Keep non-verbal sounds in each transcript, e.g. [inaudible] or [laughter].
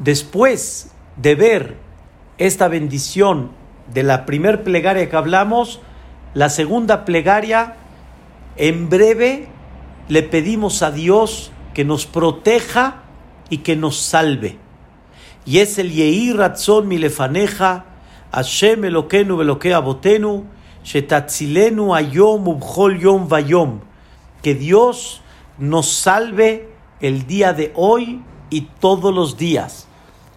Después de ver esta bendición de la primer plegaria que hablamos, la segunda plegaria, en breve le pedimos a Dios que nos proteja y que nos salve. Y es el Yehi Ratzon Milefaneja, Hashem Elokenu Velokea Botenu, Shetatzilenu Ayom Ubhol Yom Vayom. Que Dios nos salve el día de hoy y todos los días.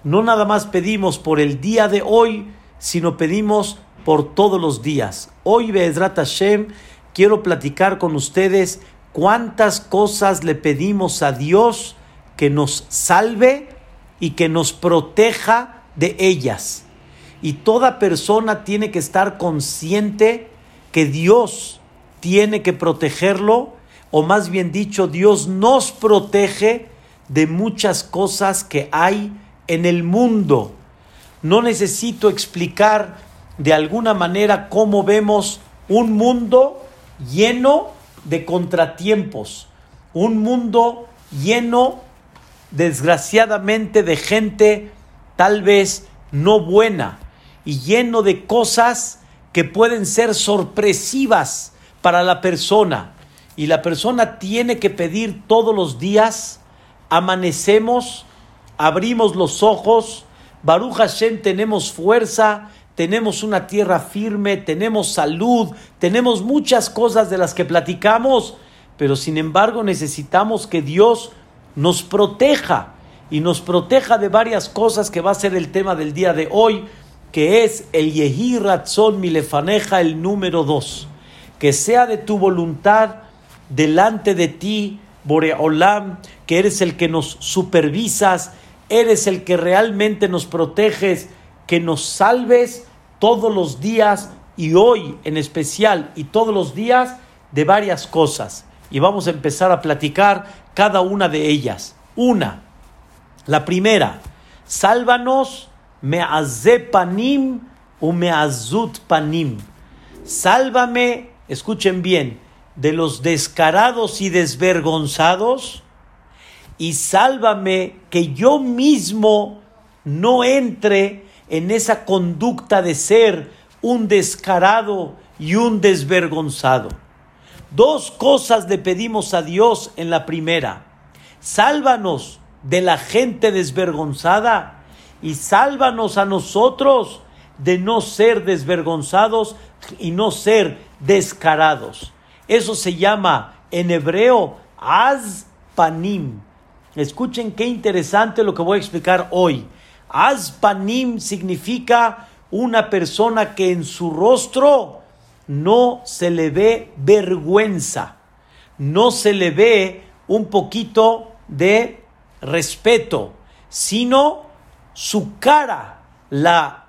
No nada más pedimos por el día de hoy, sino pedimos por todos los días. Hoy, Be'ezrat Hashem, quiero platicar con ustedes cuántas cosas le pedimos a Dios que nos salve y que nos proteja de ellas. Y toda persona tiene que estar consciente que Dios tiene que protegerlo, o más bien dicho, Dios nos protege de muchas cosas que hay en el mundo. No necesito explicar de alguna manera cómo vemos un mundo lleno de contratiempos, un mundo lleno desgraciadamente de gente tal vez no buena y lleno de cosas que pueden ser sorpresivas para la persona. Y la persona tiene que pedir todos los días, amanecemos, abrimos los ojos, Baruch Hashem tenemos fuerza, tenemos una tierra firme, tenemos salud, tenemos muchas cosas de las que platicamos, pero sin embargo necesitamos que Dios nos proteja y nos proteja de varias cosas que va a ser el tema del día de hoy, que es el Yehi Ratzon Milefaneja, el número dos. Que sea de tu voluntad delante de ti, Boreolam, que eres el que nos supervisas, eres el que realmente nos proteges, que nos salves todos los días y hoy en especial y todos los días de varias cosas. Y vamos a empezar a platicar cada una de ellas. Una, la primera, sálvanos me'aze panim u me'azut panim. Sálvame, escuchen bien, de los descarados y desvergonzados y sálvame que yo mismo no entre en esa conducta de ser un descarado y un desvergonzado. Dos cosas le pedimos a Dios en la primera. Sálvanos de la gente desvergonzada y sálvanos a nosotros de no ser desvergonzados y no ser descarados. Eso se llama en hebreo azpanim. Escuchen qué interesante lo que voy a explicar hoy. Azpanim significa una persona que en su rostro no se le ve vergüenza, no se le ve un poquito de respeto, sino su cara la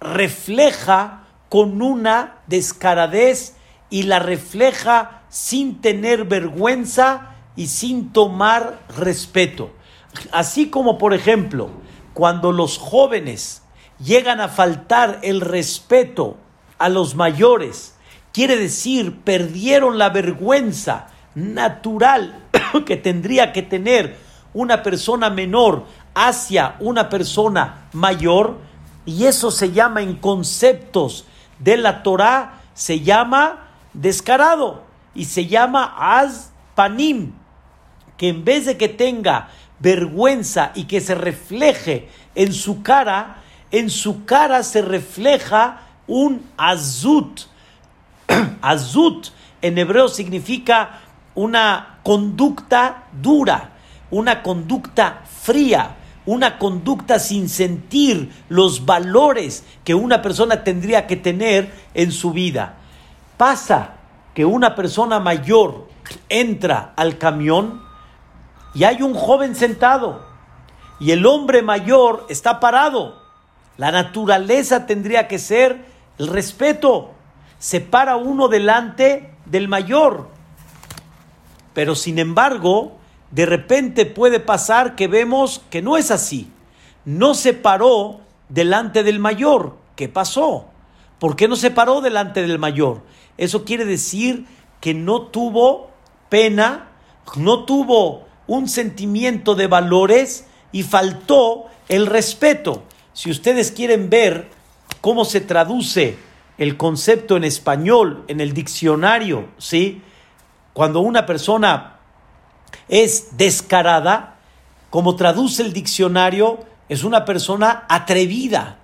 refleja con una descaradez y la refleja sin tener vergüenza y sin tomar respeto. Así como, por ejemplo, cuando los jóvenes llegan a faltar el respeto a los mayores, quiere decir perdieron la vergüenza natural [coughs] que tendría que tener una persona menor hacia una persona mayor, y eso se llama en conceptos de la Torah, se llama descarado y se llama azpanim, que en vez de que tenga vergüenza y que se refleje en su cara, en su cara se refleja un azut. [clears throat] azut en hebreo significa una conducta dura, una conducta fría, una conducta sin sentir los valores que una persona tendría que tener en su vida. Pasa que una persona mayor entra al camión y hay un joven sentado y el hombre mayor está parado. La naturaleza tendría que ser el respeto. Se para uno delante del mayor. Pero sin embargo, de repente puede pasar que vemos que no es así. No se paró delante del mayor. ¿Qué pasó? ¿Por qué no se paró delante del mayor? Eso quiere decir que no tuvo pena, no tuvo un sentimiento de valores y faltó el respeto. Si ustedes quieren ver cómo se traduce el concepto en español en el diccionario, ¿sí? Cuando una persona es descarada, como traduce el diccionario, es una persona atrevida,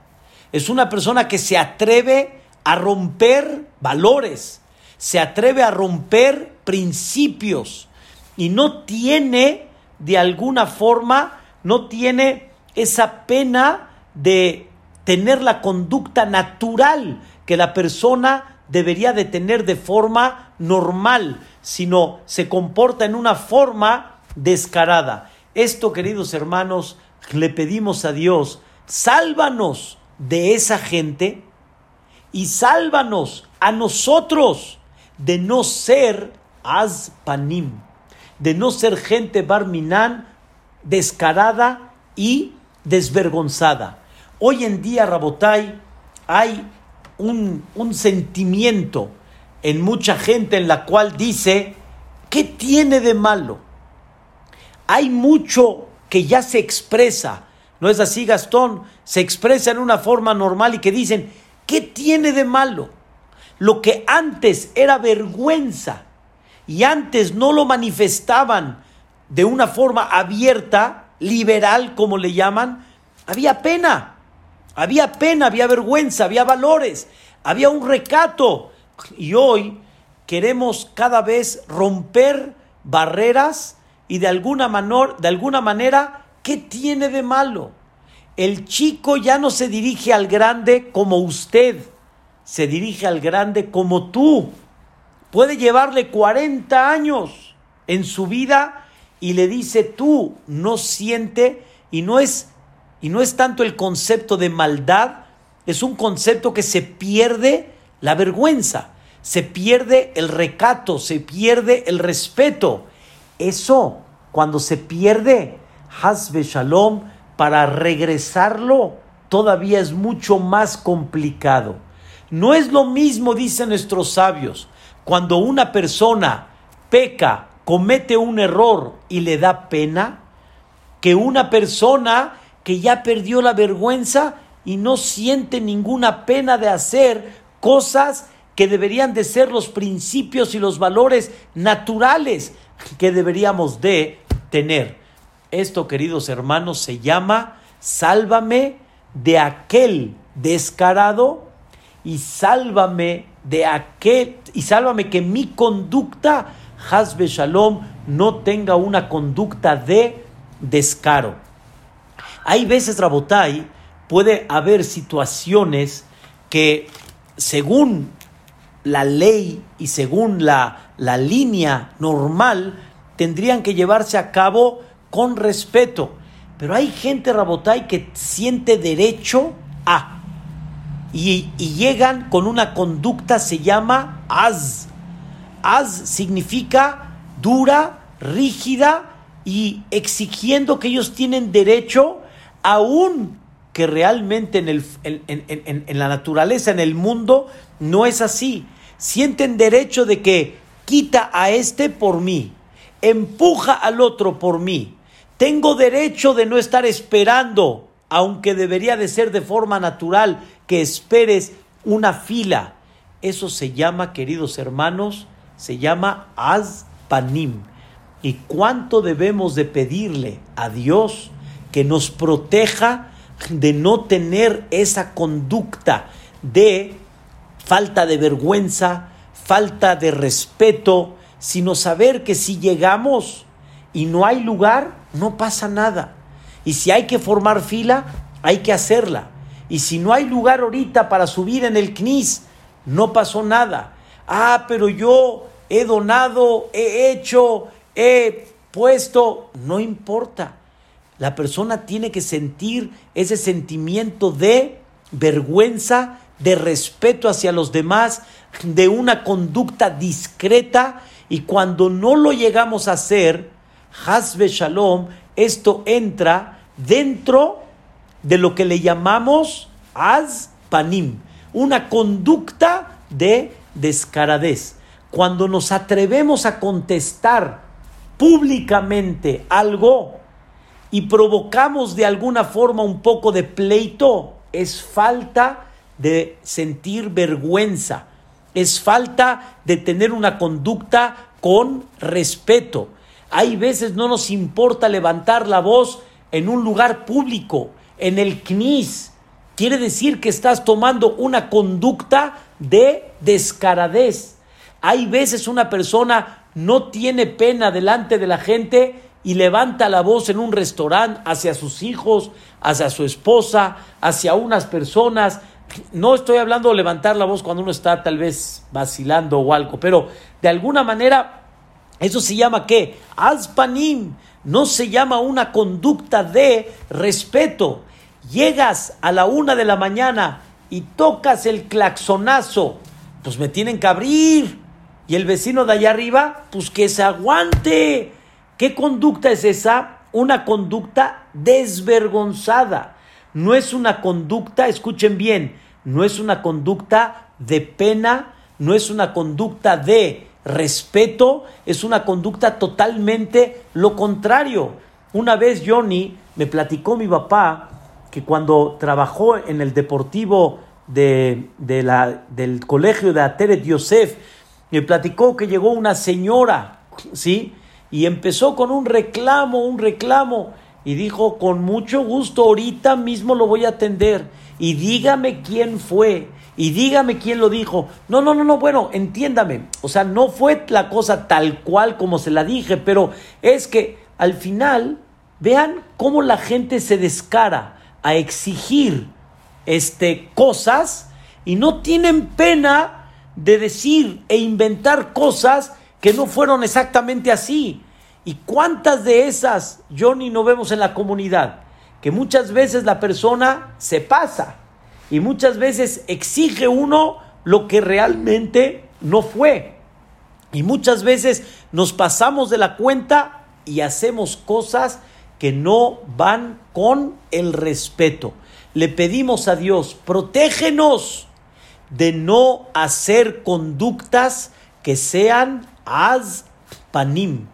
es una persona que se atreve a romper valores, se atreve a romper principios y no tiene, de alguna forma, no tiene esa pena de tener la conducta natural que la persona debería de tener de forma normal, sino se comporta en una forma descarada. Esto, queridos hermanos, le pedimos a Dios, sálvanos de esa gente y sálvanos a nosotros de no ser azpanim, de no ser gente barminán descarada y desvergonzada. Hoy en día, Rabotai, hay un, un sentimiento en mucha gente en la cual dice, ¿qué tiene de malo? Hay mucho que ya se expresa, ¿no es así, Gastón? Se expresa en una forma normal y que dicen, ¿qué tiene de malo? Lo que antes era vergüenza y antes no lo manifestaban de una forma abierta, liberal como le llaman, había pena, había pena, había vergüenza, había valores, había un recato. Y hoy queremos cada vez romper barreras y de alguna, manor, de alguna manera, ¿qué tiene de malo? El chico ya no se dirige al grande como usted, se dirige al grande como tú. Puede llevarle 40 años en su vida y le dice tú, no siente y no es y no es tanto el concepto de maldad, es un concepto que se pierde la vergüenza, se pierde el recato, se pierde el respeto. Eso, cuando se pierde, Hasbe Shalom, para regresarlo, todavía es mucho más complicado. No es lo mismo, dicen nuestros sabios, cuando una persona peca, comete un error y le da pena, que una persona que ya perdió la vergüenza y no siente ninguna pena de hacer cosas que deberían de ser los principios y los valores naturales que deberíamos de tener. Esto, queridos hermanos, se llama sálvame de aquel descarado y sálvame de aquel y sálvame que mi conducta Hasbe Shalom no tenga una conducta de descaro. Hay veces, Rabotai, puede haber situaciones que según la ley y según la, la línea normal tendrían que llevarse a cabo con respeto. Pero hay gente, Rabotai, que siente derecho a. Y, llegan con una conducta, se llama az. Az significa dura, rígida y exigiendo que ellos tienen derecho aún que realmente en, el, en, la naturaleza, en el mundo, no es así. Sienten derecho de que quita a este por mí, empuja al otro por mí. Tengo derecho de no estar esperando, aunque debería de ser de forma natural, que esperes una fila. Eso se llama, queridos hermanos, se llama azpanim. ¿Y cuánto debemos de pedirle a Dios? que nos proteja de no tener esa conducta de falta de vergüenza, falta de respeto, sino saber que si llegamos y no hay lugar, no pasa nada. Y si hay que formar fila, hay que hacerla. Y si no hay lugar ahorita para subir en el CNIS, no pasó nada. Ah, pero yo he donado, he hecho, he puesto, no importa. La persona tiene que sentir ese sentimiento de vergüenza, de respeto hacia los demás, de una conducta discreta. Y cuando no lo llegamos a hacer, Hasbe Shalom, esto entra dentro de lo que le llamamos Az Panim, una conducta de descaradez. Cuando nos atrevemos a contestar públicamente algo y provocamos de alguna forma un poco de pleito, es falta de sentir vergüenza, es falta de tener una conducta con respeto. Hay veces no nos importa levantar la voz en un lugar público, en el CNIS. Quiere decir que estás tomando una conducta de descaradez. Hay veces una persona no tiene pena delante de la gente y levanta la voz en un restaurante hacia sus hijos, hacia su esposa, hacia unas personas. No estoy hablando de levantar la voz cuando uno está tal vez vacilando o algo, pero de alguna manera eso se llama qué? Azpanim. No se llama una conducta de respeto. Llegas a la una de la mañana y tocas el claxonazo, pues me tienen que abrir. Y el vecino de allá arriba, pues que se aguante. ¿Qué conducta es esa? Una conducta desvergonzada. No es una conducta, escuchen bien, no es una conducta de pena, no es una conducta de respeto, es una conducta totalmente lo contrario. Una vez Johnny me platicó mi papá que cuando trabajó en el deportivo de, la, del colegio de Ateret Yosef, me platicó que llegó una señora, ¿sí? Y empezó con un reclamo, un reclamo, y dijo, con mucho gusto, ahorita mismo lo voy a atender, y dígame quién fue, y dígame quién lo dijo. No, no, no, no, bueno, entiéndame, o sea, no fue la cosa tal cual como se la dije, pero es que al final, vean cómo la gente se descara a exigir este, cosas y no tienen pena de decir e inventar cosas que no fueron exactamente así. ¿Y cuántas de esas, Johnny, no vemos en la comunidad? Que muchas veces la persona se pasa y muchas veces exige uno lo que realmente no fue. Y muchas veces nos pasamos de la cuenta y hacemos cosas que no van con el respeto. Le pedimos a Dios, protégenos de no hacer conductas que sean panim,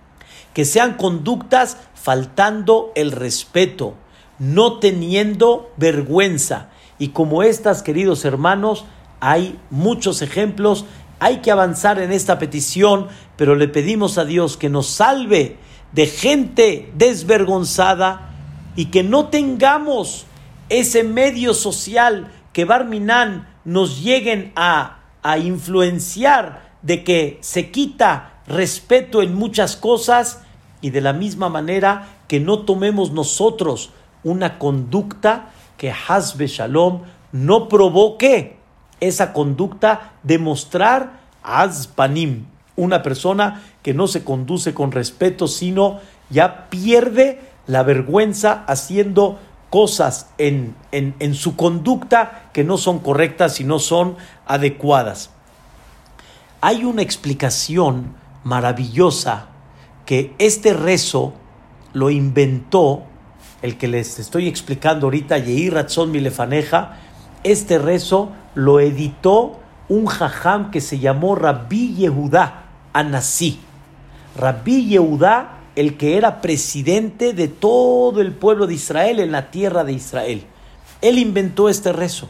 que sean conductas faltando el respeto, no teniendo vergüenza. Y como estas, queridos hermanos, hay muchos ejemplos. Hay que avanzar en esta petición, pero le pedimos a Dios que nos salve de gente desvergonzada y que no tengamos ese medio social que Barminan nos lleguen a, a influenciar de que se quita respeto en muchas cosas y de la misma manera que no tomemos nosotros una conducta que Hasbe Shalom no provoque esa conducta de mostrar Azpanim, una persona que no se conduce con respeto, sino ya pierde la vergüenza haciendo cosas en, en, su conducta que no son correctas y no son adecuadas. Hay una explicación maravillosa que este rezo lo inventó el que les estoy explicando ahorita, Yehi Ratzon Milefaneja, este rezo lo editó un jajam que se llamó Rabbi Yehudá Anasí. Rabbi Yehudá el que era presidente de todo el pueblo de Israel en la tierra de Israel. Él inventó este rezo.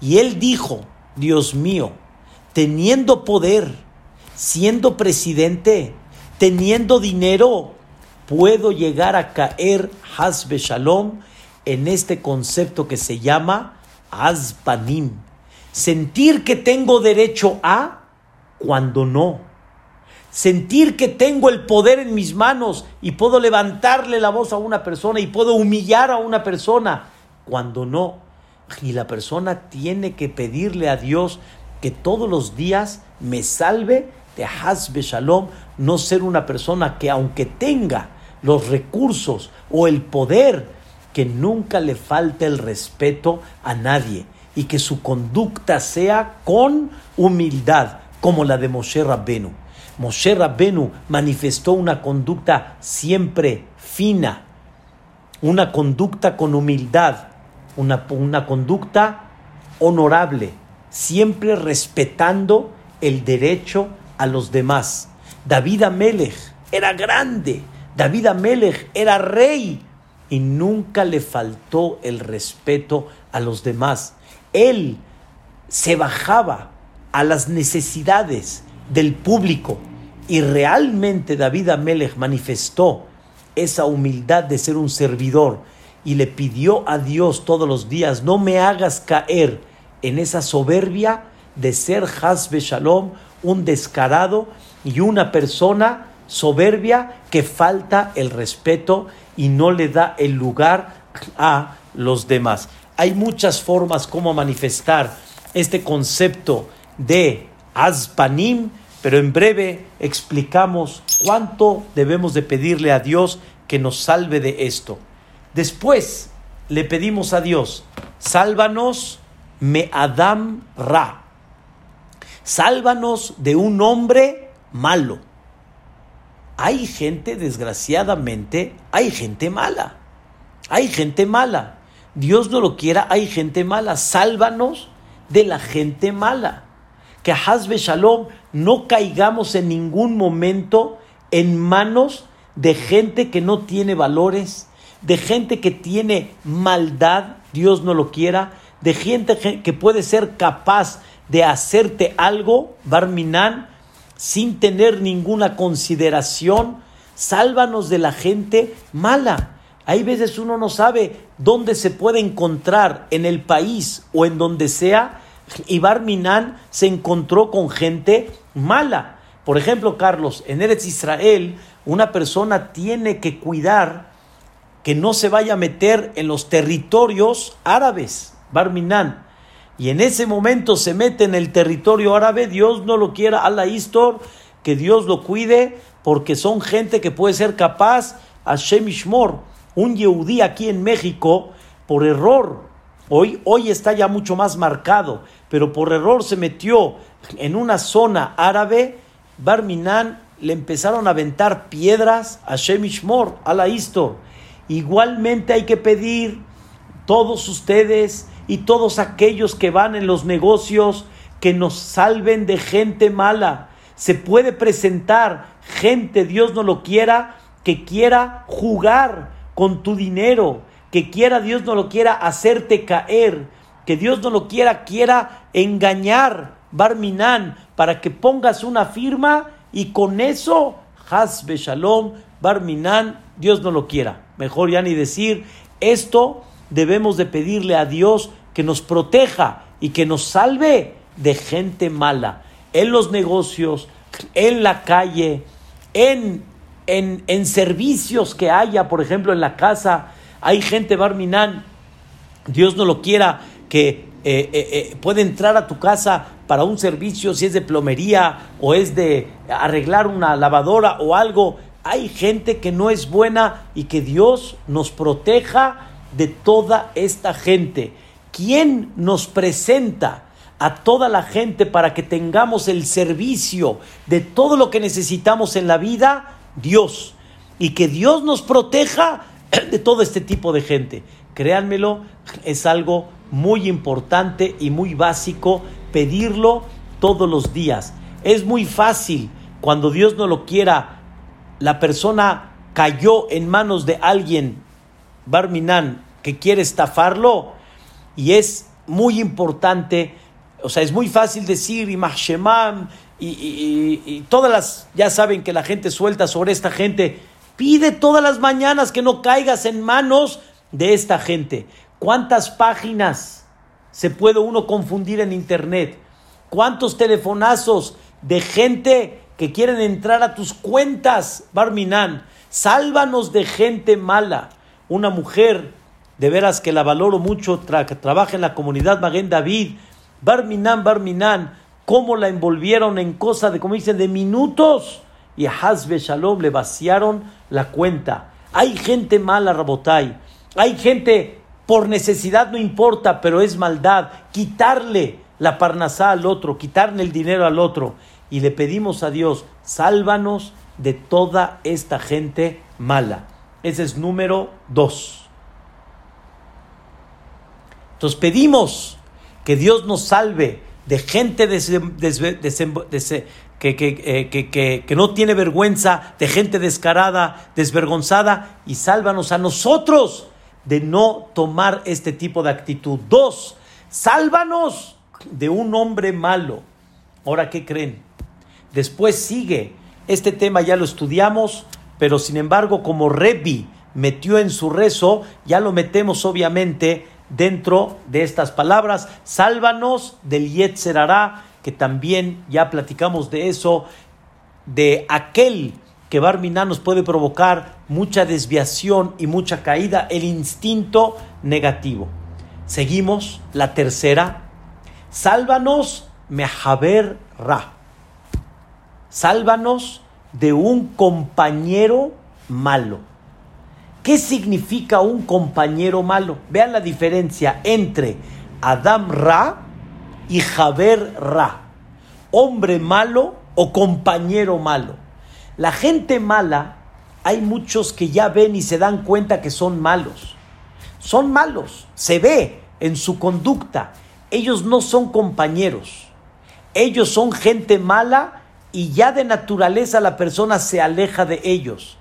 Y él dijo, Dios mío, teniendo poder, siendo presidente, teniendo dinero, puedo llegar a caer Hasbe Shalom en este concepto que se llama Azpanim. Sentir que tengo derecho a cuando no sentir que tengo el poder en mis manos y puedo levantarle la voz a una persona y puedo humillar a una persona, cuando no. Y la persona tiene que pedirle a Dios que todos los días me salve de Hasbe Shalom, no ser una persona que aunque tenga los recursos o el poder, que nunca le falte el respeto a nadie y que su conducta sea con humildad, como la de Moshe Rabbenu. Moshe Rabbenu manifestó una conducta siempre fina, una conducta con humildad, una, una conducta honorable, siempre respetando el derecho a los demás. David Amelech era grande, David Amelech era rey, y nunca le faltó el respeto a los demás. Él se bajaba a las necesidades del público y realmente David Amelech manifestó esa humildad de ser un servidor y le pidió a Dios todos los días, no me hagas caer en esa soberbia de ser Hasbe Shalom, un descarado y una persona soberbia que falta el respeto y no le da el lugar a los demás. Hay muchas formas como manifestar este concepto de Azpanim, pero en breve explicamos cuánto debemos de pedirle a Dios que nos salve de esto. Después le pedimos a Dios, sálvanos me Adam Ra, sálvanos de un hombre malo. Hay gente, desgraciadamente, hay gente mala. Hay gente mala. Dios no lo quiera, hay gente mala. Sálvanos de la gente mala. Que Hazbe Shalom no caigamos en ningún momento en manos de gente que no tiene valores, de gente que tiene maldad, Dios no lo quiera, de gente que puede ser capaz de hacerte algo, Barminan, sin tener ninguna consideración. Sálvanos de la gente mala. Hay veces uno no sabe dónde se puede encontrar en el país o en donde sea. Y Barminan se encontró con gente mala. Por ejemplo, Carlos, en Eretz Israel, una persona tiene que cuidar que no se vaya a meter en los territorios árabes, Barminan. Y en ese momento se mete en el territorio árabe, Dios no lo quiera, Allah Istor, que Dios lo cuide, porque son gente que puede ser capaz, a Shemishmor, un Yehudí aquí en México, por error, hoy, hoy está ya mucho más marcado, pero por error se metió en una zona árabe, Barminan le empezaron a aventar piedras a Shemishmor, a la Istor. Igualmente hay que pedir, todos ustedes y todos aquellos que van en los negocios, que nos salven de gente mala. Se puede presentar gente, Dios no lo quiera, que quiera jugar con tu dinero, que quiera, Dios no lo quiera, hacerte caer, que Dios no lo quiera, quiera engañar, Barminan, para que pongas una firma y con eso, Hasbe Shalom, Barminan, Dios no lo quiera. Mejor ya ni decir, esto debemos de pedirle a Dios que nos proteja y que nos salve de gente mala, en los negocios, en la calle, en, en, servicios que haya, por ejemplo, en la casa, hay gente barminán, Dios no lo quiera, que eh, eh, eh, puede entrar a tu casa para un servicio, si es de plomería o es de arreglar una lavadora o algo. Hay gente que no es buena y que Dios nos proteja de toda esta gente. ¿Quién nos presenta a toda la gente para que tengamos el servicio de todo lo que necesitamos en la vida? Dios. Y que Dios nos proteja [clears throat] de todo este tipo de gente. Créanmelo, es algo muy importante y muy básico pedirlo todos los días. Es muy fácil cuando Dios no lo quiera, la persona cayó en manos de alguien, Barminan, que quiere estafarlo, y es muy importante, o sea, es muy fácil decir, y, y, y, y todas las, ya saben que la gente suelta sobre esta gente, pide todas las mañanas que no caigas en manos de esta gente. ¿Cuántas páginas se puede uno confundir en internet? ¿Cuántos telefonazos de gente que quieren entrar a tus cuentas, Barminan? Sálvanos de gente mala. Una mujer de veras que la valoro mucho, que trabaja en la comunidad Maguen David, Barminan, Barminan, cómo la envolvieron en cosa de, como dicen, de minutos, y a Hazbe Shalom le vaciaron la cuenta. Hay gente mala, Rabotai, hay gente por necesidad, no importa, pero es maldad, quitarle la parnasá al otro, quitarle el dinero al otro, y le pedimos a Dios, sálvanos de toda esta gente mala. Ese es número dos. Entonces pedimos que Dios nos salve de gente que, que, que, que, no tiene vergüenza, de gente descarada, desvergonzada, y sálvanos a nosotros de no tomar este tipo de actitud. Dos, sálvanos de un hombre malo. Ahora, ¿qué creen? Después sigue, este tema ya lo estudiamos, pero sin embargo, como Rebbi metió en su rezo, ya lo metemos obviamente dentro de estas palabras. Sálvanos del Yetzerará, que también ya platicamos de eso, de aquel que Barminá nos puede provocar mucha desviación y mucha caída, el instinto negativo. Seguimos la tercera. Sálvanos mehaber ra. Sálvanos de un compañero malo. ¿Qué significa un compañero malo? Vean la diferencia entre Adam Ra y Jaber Ra. Hombre malo o compañero malo. La gente mala, hay muchos que ya ven y se dan cuenta que son malos. Son malos, se ve en su conducta. Ellos no son compañeros. Ellos son gente mala y ya de naturaleza la persona se aleja de ellos.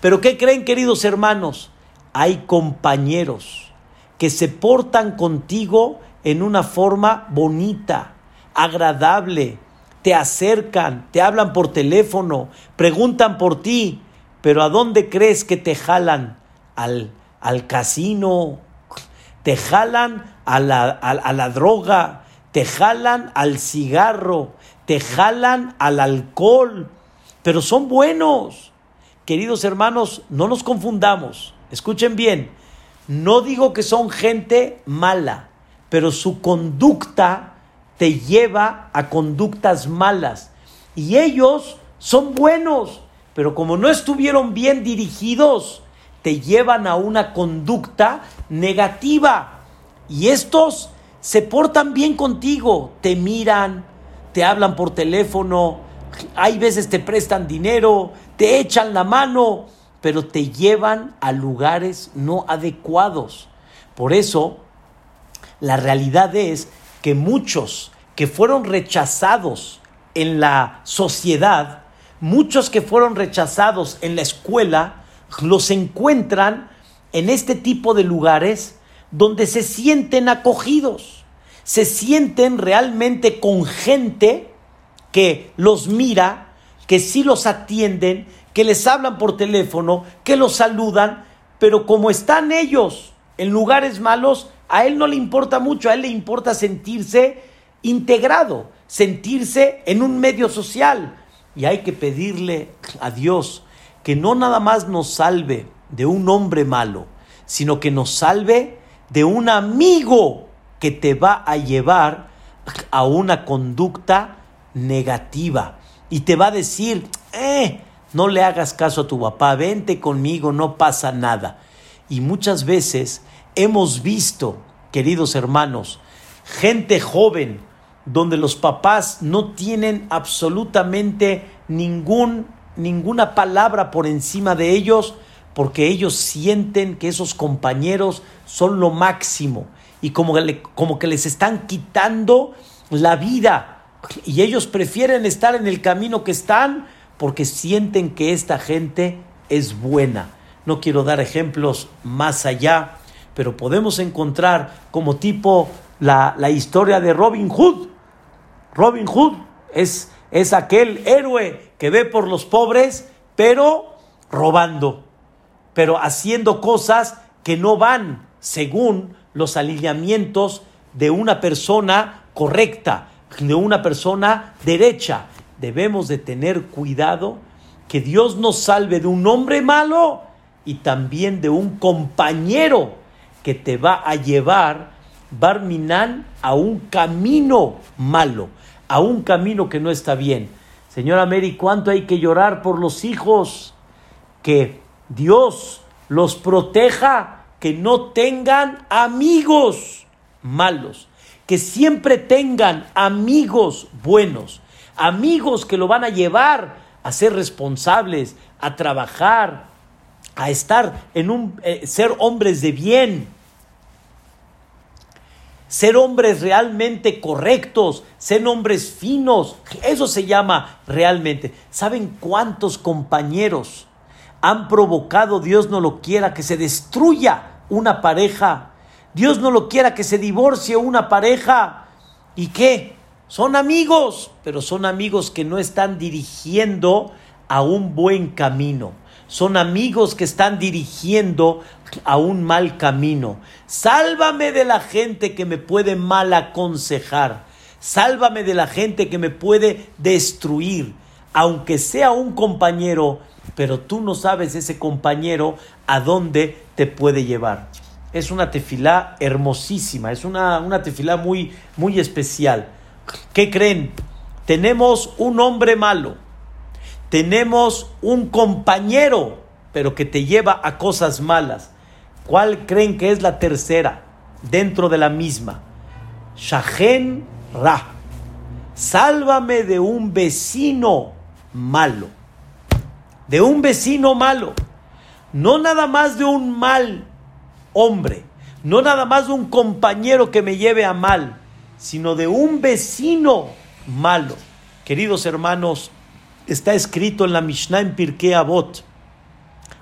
Pero ¿qué creen, queridos hermanos? Hay compañeros que se portan contigo en una forma bonita, agradable, te acercan, te hablan por teléfono, preguntan por ti, pero ¿a dónde crees que te jalan? Al, al casino, te jalan a la, a la droga, te jalan al cigarro, te jalan al alcohol, pero son buenos queridos hermanos, no nos confundamos. Escuchen bien, no digo que son gente mala, pero su conducta te lleva a conductas malas. Y ellos son buenos, pero como no estuvieron bien dirigidos, te llevan a una conducta negativa. Y estos se portan bien contigo, te miran, te hablan por teléfono, hay veces te prestan dinero, te echan la mano, pero te llevan a lugares no adecuados. Por eso, la realidad es que muchos que fueron rechazados en la sociedad, muchos que fueron rechazados en la escuela, los encuentran en este tipo de lugares donde se sienten acogidos, se sienten realmente con gente que los mira, que sí los atienden, que les hablan por teléfono, que los saludan, pero como están ellos en lugares malos, a él no le importa mucho, a él le importa sentirse integrado, sentirse en un medio social. Y hay que pedirle a Dios que no nada más nos salve de un hombre malo, sino que nos salve de un amigo que te va a llevar a una conducta negativa y te va a decir, eh, no le hagas caso a tu papá, vente conmigo, no pasa nada. Y muchas veces hemos visto, queridos hermanos, gente joven donde los papás no tienen absolutamente ningún, ninguna palabra por encima de ellos porque ellos sienten que esos compañeros son lo máximo y como, como que les están quitando la vida y ellos prefieren estar en el camino que están porque sienten que esta gente es buena. No quiero dar ejemplos más allá, pero podemos encontrar como tipo la, historia de Robin Hood. Robin Hood es, es aquel héroe que ve por los pobres, pero robando, pero haciendo cosas que no van según los alineamientos de una persona correcta de una persona derecha. Debemos de tener cuidado que Dios nos salve de un hombre malo y también de un compañero que te va a llevar, Barminan, a un camino malo, a un camino que no está bien. Señora Mary, ¿cuánto hay que llorar por los hijos? Que Dios los proteja, que no tengan amigos malos que siempre tengan amigos buenos, amigos que lo van a llevar a ser responsables, a trabajar, a estar en un eh, ser hombres de bien. ser hombres realmente correctos, ser hombres finos. Eso se llama realmente. ¿Saben cuántos compañeros han provocado, Dios no lo quiera, que se destruya una pareja? Dios no lo quiera que se divorcie una pareja. ¿Y qué? Son amigos, pero son amigos que no están dirigiendo a un buen camino. Son amigos que están dirigiendo a un mal camino. Sálvame de la gente que me puede mal aconsejar. Sálvame de la gente que me puede destruir. Aunque sea un compañero, pero tú no sabes ese compañero a dónde te puede llevar. Es una tefilá hermosísima, es una, una tefilá muy, muy especial. ¿Qué creen? Tenemos un hombre malo tenemos un compañero, pero que te lleva a cosas malas. ¿Cuál creen que es la tercera dentro de la misma? Shahen Ra. Sálvame de un vecino malo. De un vecino malo. No nada más de un mal hombre. No nada más de un compañero que me lleve a mal. Sino de un vecino malo. Queridos hermanos, está escrito en la Mishnah en Pirkei Avot,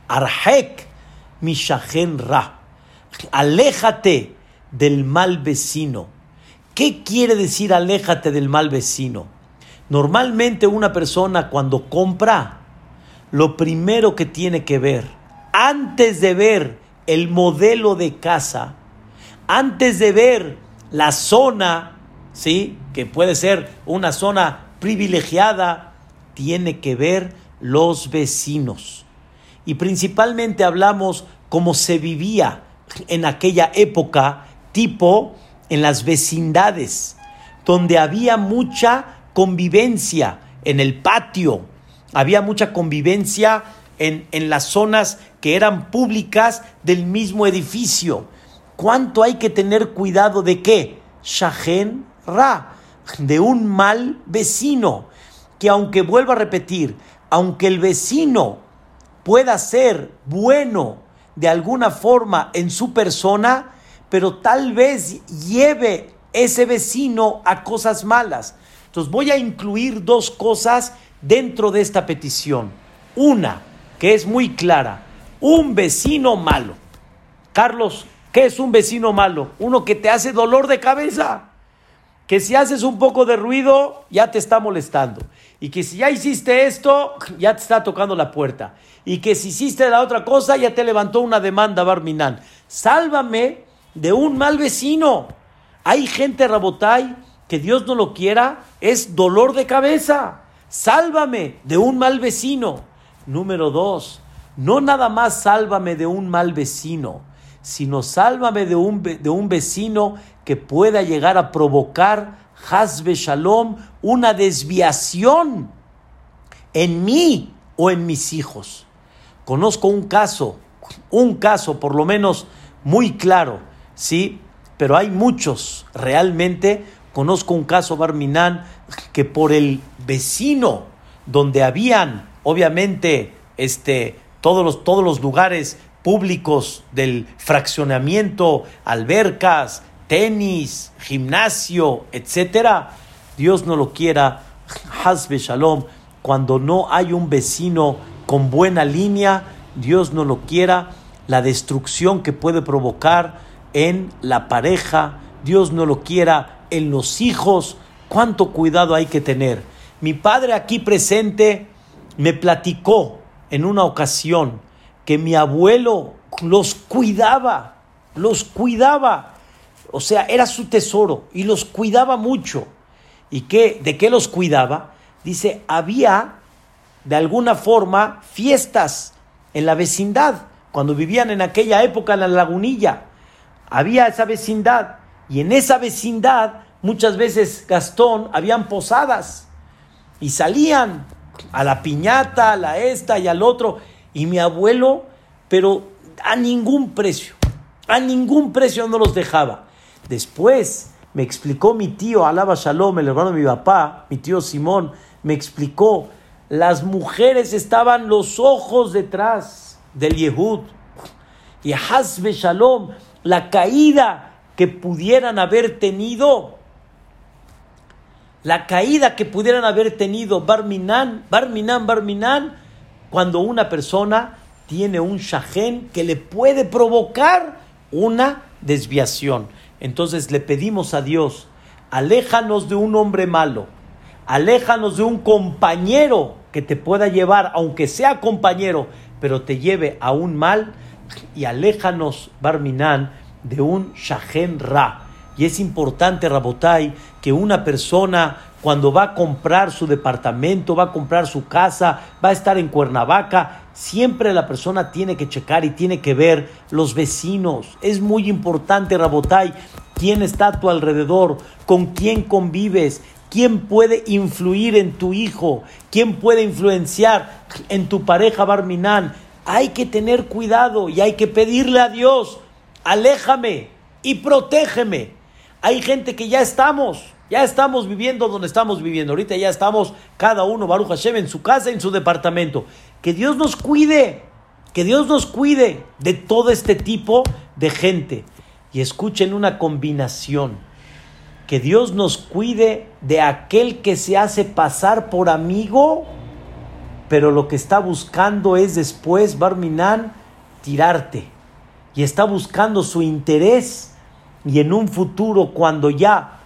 Arhek Mishachen Ra, aléjate del mal vecino. ¿Qué quiere decir aléjate del mal vecino? Normalmente una persona cuando compra, lo primero que tiene que ver, antes de ver el modelo de casa, antes de ver la zona, ¿sí? que puede ser una zona privilegiada, tiene que ver los vecinos. Y principalmente hablamos cómo se vivía en aquella época, tipo en las vecindades, donde había mucha convivencia en el patio, había mucha convivencia en, en las zonas que eran públicas del mismo edificio. ¿Cuánto hay que tener cuidado de qué? Shahen Ra, de un mal vecino que aunque vuelvo a repetir, aunque el vecino pueda ser bueno de alguna forma en su persona, pero tal vez lleve ese vecino a cosas malas. Entonces voy a incluir dos cosas dentro de esta petición. Una, que es muy clara, un vecino malo. Carlos, ¿qué es un vecino malo? Uno que te hace dolor de cabeza que si haces un poco de ruido ya te está molestando. Y que si ya hiciste esto, [clears throat] ya te está tocando la puerta. Y que si hiciste la otra cosa, ya te levantó una demanda, Barminan. Sálvame de un mal vecino. Hay gente, Rabotay, que Dios no lo quiera, es dolor de cabeza. Sálvame de un mal vecino. Número dos, no nada más sálvame de un mal vecino, sino sálvame de un, de un vecino que pueda llegar a provocar, Hazbe Shalom, una desviación en mí o en mis hijos. Conozco un caso, un caso por lo menos muy claro, ¿sí? Pero hay muchos, realmente conozco un caso, Barminán, que por el vecino, donde habían, obviamente, este, todos los, todos los lugares públicos del fraccionamiento, albercas, tenis, gimnasio, etcétera, Dios no lo quiera, Hazbe Shalom, cuando no hay un vecino con buena línea, Dios no lo quiera, la destrucción que puede provocar en la pareja, Dios no lo quiera. En los hijos, cuánto cuidado hay que tener. Mi padre aquí presente me platicó en una ocasión que mi abuelo los cuidaba, los cuidaba o sea, era su tesoro y los cuidaba mucho. ¿Y qué, de qué los cuidaba? Dice, había de alguna forma fiestas en la vecindad, cuando vivían en aquella época en la lagunilla. Había esa vecindad y en esa vecindad muchas veces Gastón habían posadas y salían a la piñata, a la esta y al otro. Y mi abuelo, pero a ningún precio, a ningún precio no los dejaba. Después me explicó mi tío, Alaba Shalom, el hermano de mi papá, mi tío Simón, me explicó, las mujeres estaban los ojos detrás del Yehud. Y Hazbe Shalom, la caída que pudieran haber tenido, la caída que pudieran haber tenido Barminan, Barminan, Barminan, cuando una persona tiene un shahen que le puede provocar una desviación. Entonces le pedimos a Dios, aléjanos de un hombre malo, aléjanos de un compañero que te pueda llevar, aunque sea compañero, pero te lleve a un mal, y aléjanos, Barminan, de un Shahen Ra. Y es importante, Rabotai, que una persona cuando va a comprar su departamento, va a comprar su casa, va a estar en Cuernavaca, siempre la persona tiene que checar y tiene que ver los vecinos. Es muy importante, Rabotai, quién está a tu alrededor, con quién convives, quién puede influir en tu hijo, quién puede influenciar en tu pareja Barminan. Hay que tener cuidado y hay que pedirle a Dios, aléjame y protégeme. Hay gente que ya estamos ya estamos viviendo donde estamos viviendo. Ahorita ya estamos cada uno, Baruch Hashem, en su casa, en su departamento. Que Dios nos cuide, que Dios nos cuide de todo este tipo de gente. Y escuchen una combinación. Que Dios nos cuide de aquel que se hace pasar por amigo, pero lo que está buscando es después, Barminan, tirarte. Y está buscando su interés. Y en un futuro, cuando ya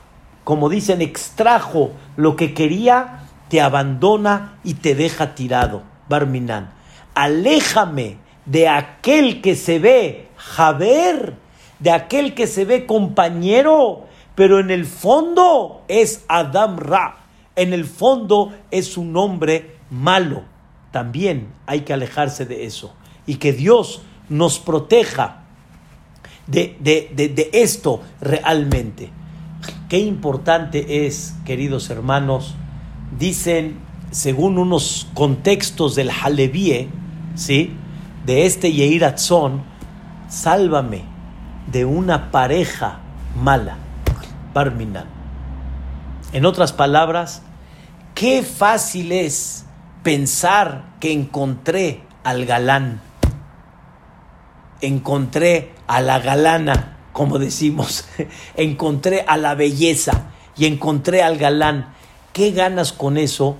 como dicen, extrajo lo que quería, te abandona y te deja tirado. Barminan, aléjame de aquel que se ve Javer, de aquel que se ve compañero, pero en el fondo es Adam Ra, en el fondo es un hombre malo. También hay que alejarse de eso y que Dios nos proteja de, de esto realmente. Qué importante es, queridos hermanos, dicen, según unos contextos del Halevíe, ¿sí? de este Yeiratzón, sálvame de una pareja mala, Barminan. En otras palabras, qué fácil es pensar que encontré al galán, encontré a la galana, como decimos, [laughs] encontré a la belleza y encontré al galán. ¿Qué ganas con eso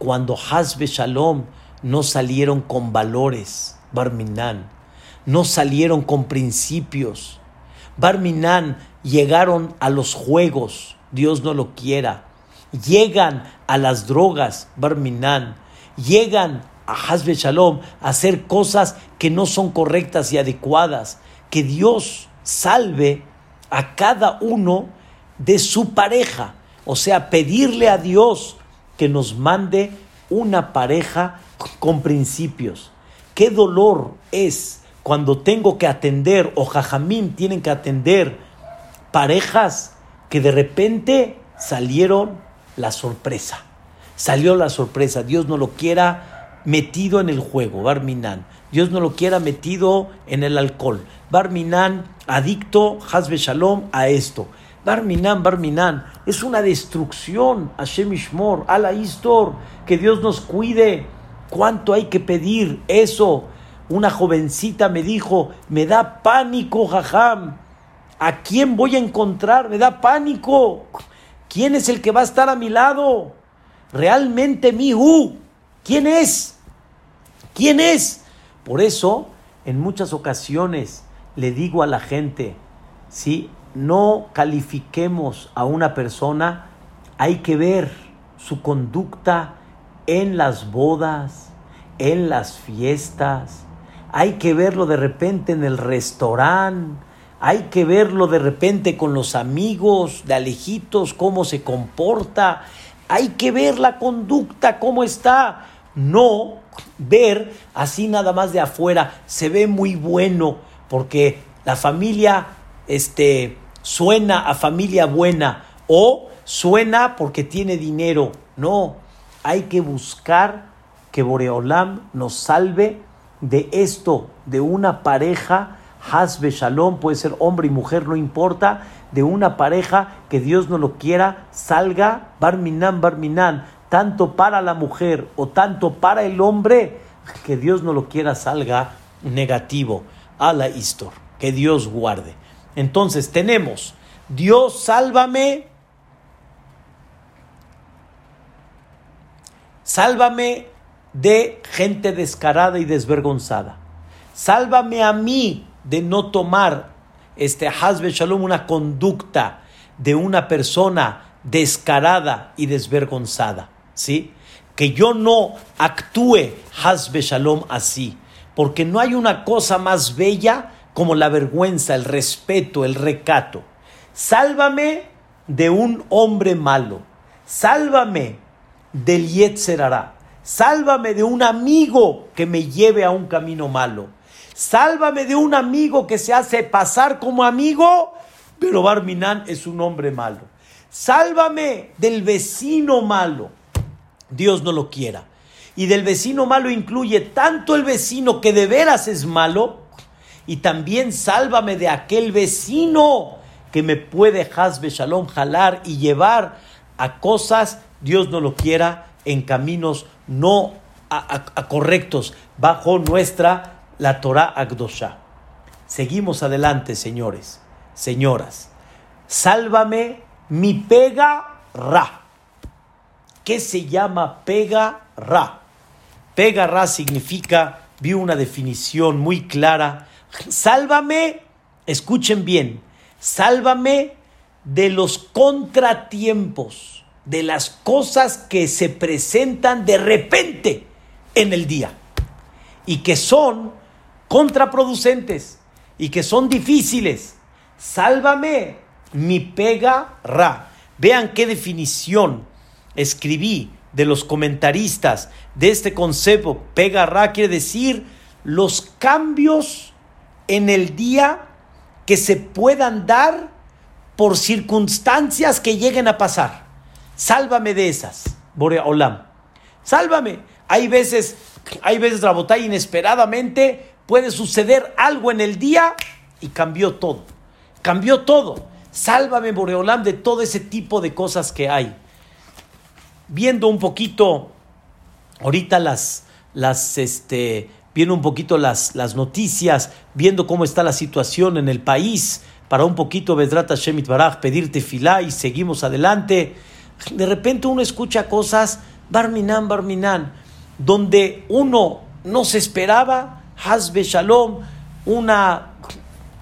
cuando Hasbe Shalom no salieron con valores, Barminan? No salieron con principios. Barminan llegaron a los juegos, Dios no lo quiera. Llegan a las drogas, Barminan. Llegan a Hasbe Shalom a hacer cosas que no son correctas y adecuadas. Que Dios salve a cada uno de su pareja. O sea, pedirle a Dios que nos mande una pareja con principios. Qué dolor es cuando tengo que atender o jajamín tienen que atender parejas que de repente salieron la sorpresa. Salió la sorpresa. Dios no lo quiera metido en el juego, Barminan. Dios no lo quiera metido en el alcohol. Barminan, adicto, Hazbe Shalom, a esto. Barminan, Barminan, es una destrucción. Hashem Ishmor, Ala Istor, que Dios nos cuide. ¿Cuánto hay que pedir eso? Una jovencita me dijo, me da pánico, jajam. ¿A quién voy a encontrar? Me da pánico. ¿Quién es el que va a estar a mi lado? Realmente mi U. ¿Quién es? ¿Quién es? Por eso, en muchas ocasiones le digo a la gente, si no califiquemos a una persona, hay que ver su conducta en las bodas, en las fiestas, hay que verlo de repente en el restaurante, hay que verlo de repente con los amigos, de alejitos, cómo se comporta, hay que ver la conducta, cómo está, no ver así nada más de afuera, se ve muy bueno, porque la familia este, suena a familia buena o suena porque tiene dinero. No, hay que buscar que Boreolam nos salve de esto, de una pareja, Hasbe Shalom, puede ser hombre y mujer, no importa, de una pareja que Dios no lo quiera, salga Barminan, Barminan, tanto para la mujer o tanto para el hombre, que Dios no lo quiera, salga negativo a la historia. Que Dios guarde. Entonces tenemos, Dios sálvame, sálvame de gente descarada y desvergonzada. Sálvame a mí de no tomar este Hazbe Shalom una conducta de una persona descarada y desvergonzada, ¿sí? Que yo no actúe Hazbe Shalom así, porque no hay una cosa más bella como la vergüenza, el respeto, el recato. Sálvame de un hombre malo, sálvame del Yetzerará, sálvame de un amigo que me lleve a un camino malo, sálvame de un amigo que se hace pasar como amigo, pero Barminan es un hombre malo. Sálvame del vecino malo. Dios no lo quiera. Y del vecino malo incluye tanto el vecino que de veras es malo, y también sálvame de aquel vecino que me puede hasbe shalom jalar y llevar a cosas, Dios no lo quiera, en caminos no a, correctos, bajo nuestra la Torah Agdosha. Seguimos adelante, señores, señoras. Sálvame mi pega ra. ¿Qué se llama pega ra? Pega ra significa, vi una definición muy clara, sálvame, escuchen bien, sálvame de los contratiempos, de las cosas que se presentan de repente en el día y que son contraproducentes y que son difíciles. Sálvame mi pega ra. Vean qué definición escribí de los comentaristas de este concepto. Pega ra quiere decir los cambios en el día que se puedan dar por circunstancias que lleguen a pasar. Sálvame de esas, Borea Olam. Sálvame. Hay veces, hay veces, Rabotay, inesperadamente puede suceder algo en el día y cambió todo. Cambió todo. Sálvame, Boreolam, de todo ese tipo de cosas que hay. Viendo un poquito, ahorita las, las, este, viendo un poquito las, las noticias, viendo cómo está la situación en el país, para un poquito, Vedrata Shemit Baraj, pedirte filá y seguimos adelante. De repente uno escucha cosas, Barminan, Barminan, donde uno no se esperaba, Hazbe Shalom, una,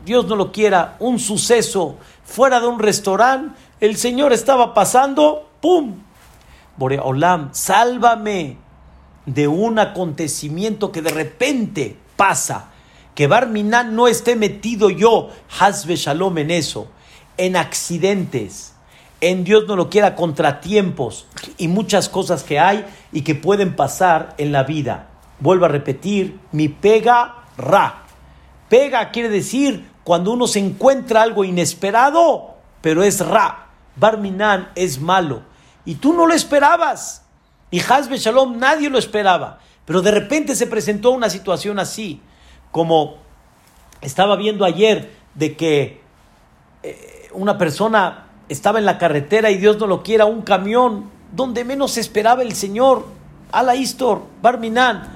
Dios no lo quiera, un suceso fuera de un restaurante, el Señor estaba pasando, ¡pum! Boreolam, sálvame de un acontecimiento que de repente pasa. Que Barminan no esté metido yo, Hazbe Shalom, en eso, en accidentes, en Dios no lo quiera, contratiempos y muchas cosas que hay y que pueden pasar en la vida. Vuelvo a repetir, mi pega ra. Pega quiere decir cuando uno se encuentra algo inesperado, pero es ra. Barminan es malo. Y tú no lo esperabas. Y Hazbe Shalom nadie lo esperaba. Pero de repente se presentó una situación así. Como estaba viendo ayer de que eh, una persona estaba en la carretera y Dios no lo quiera, un camión donde menos esperaba el Señor. Ala Barminan.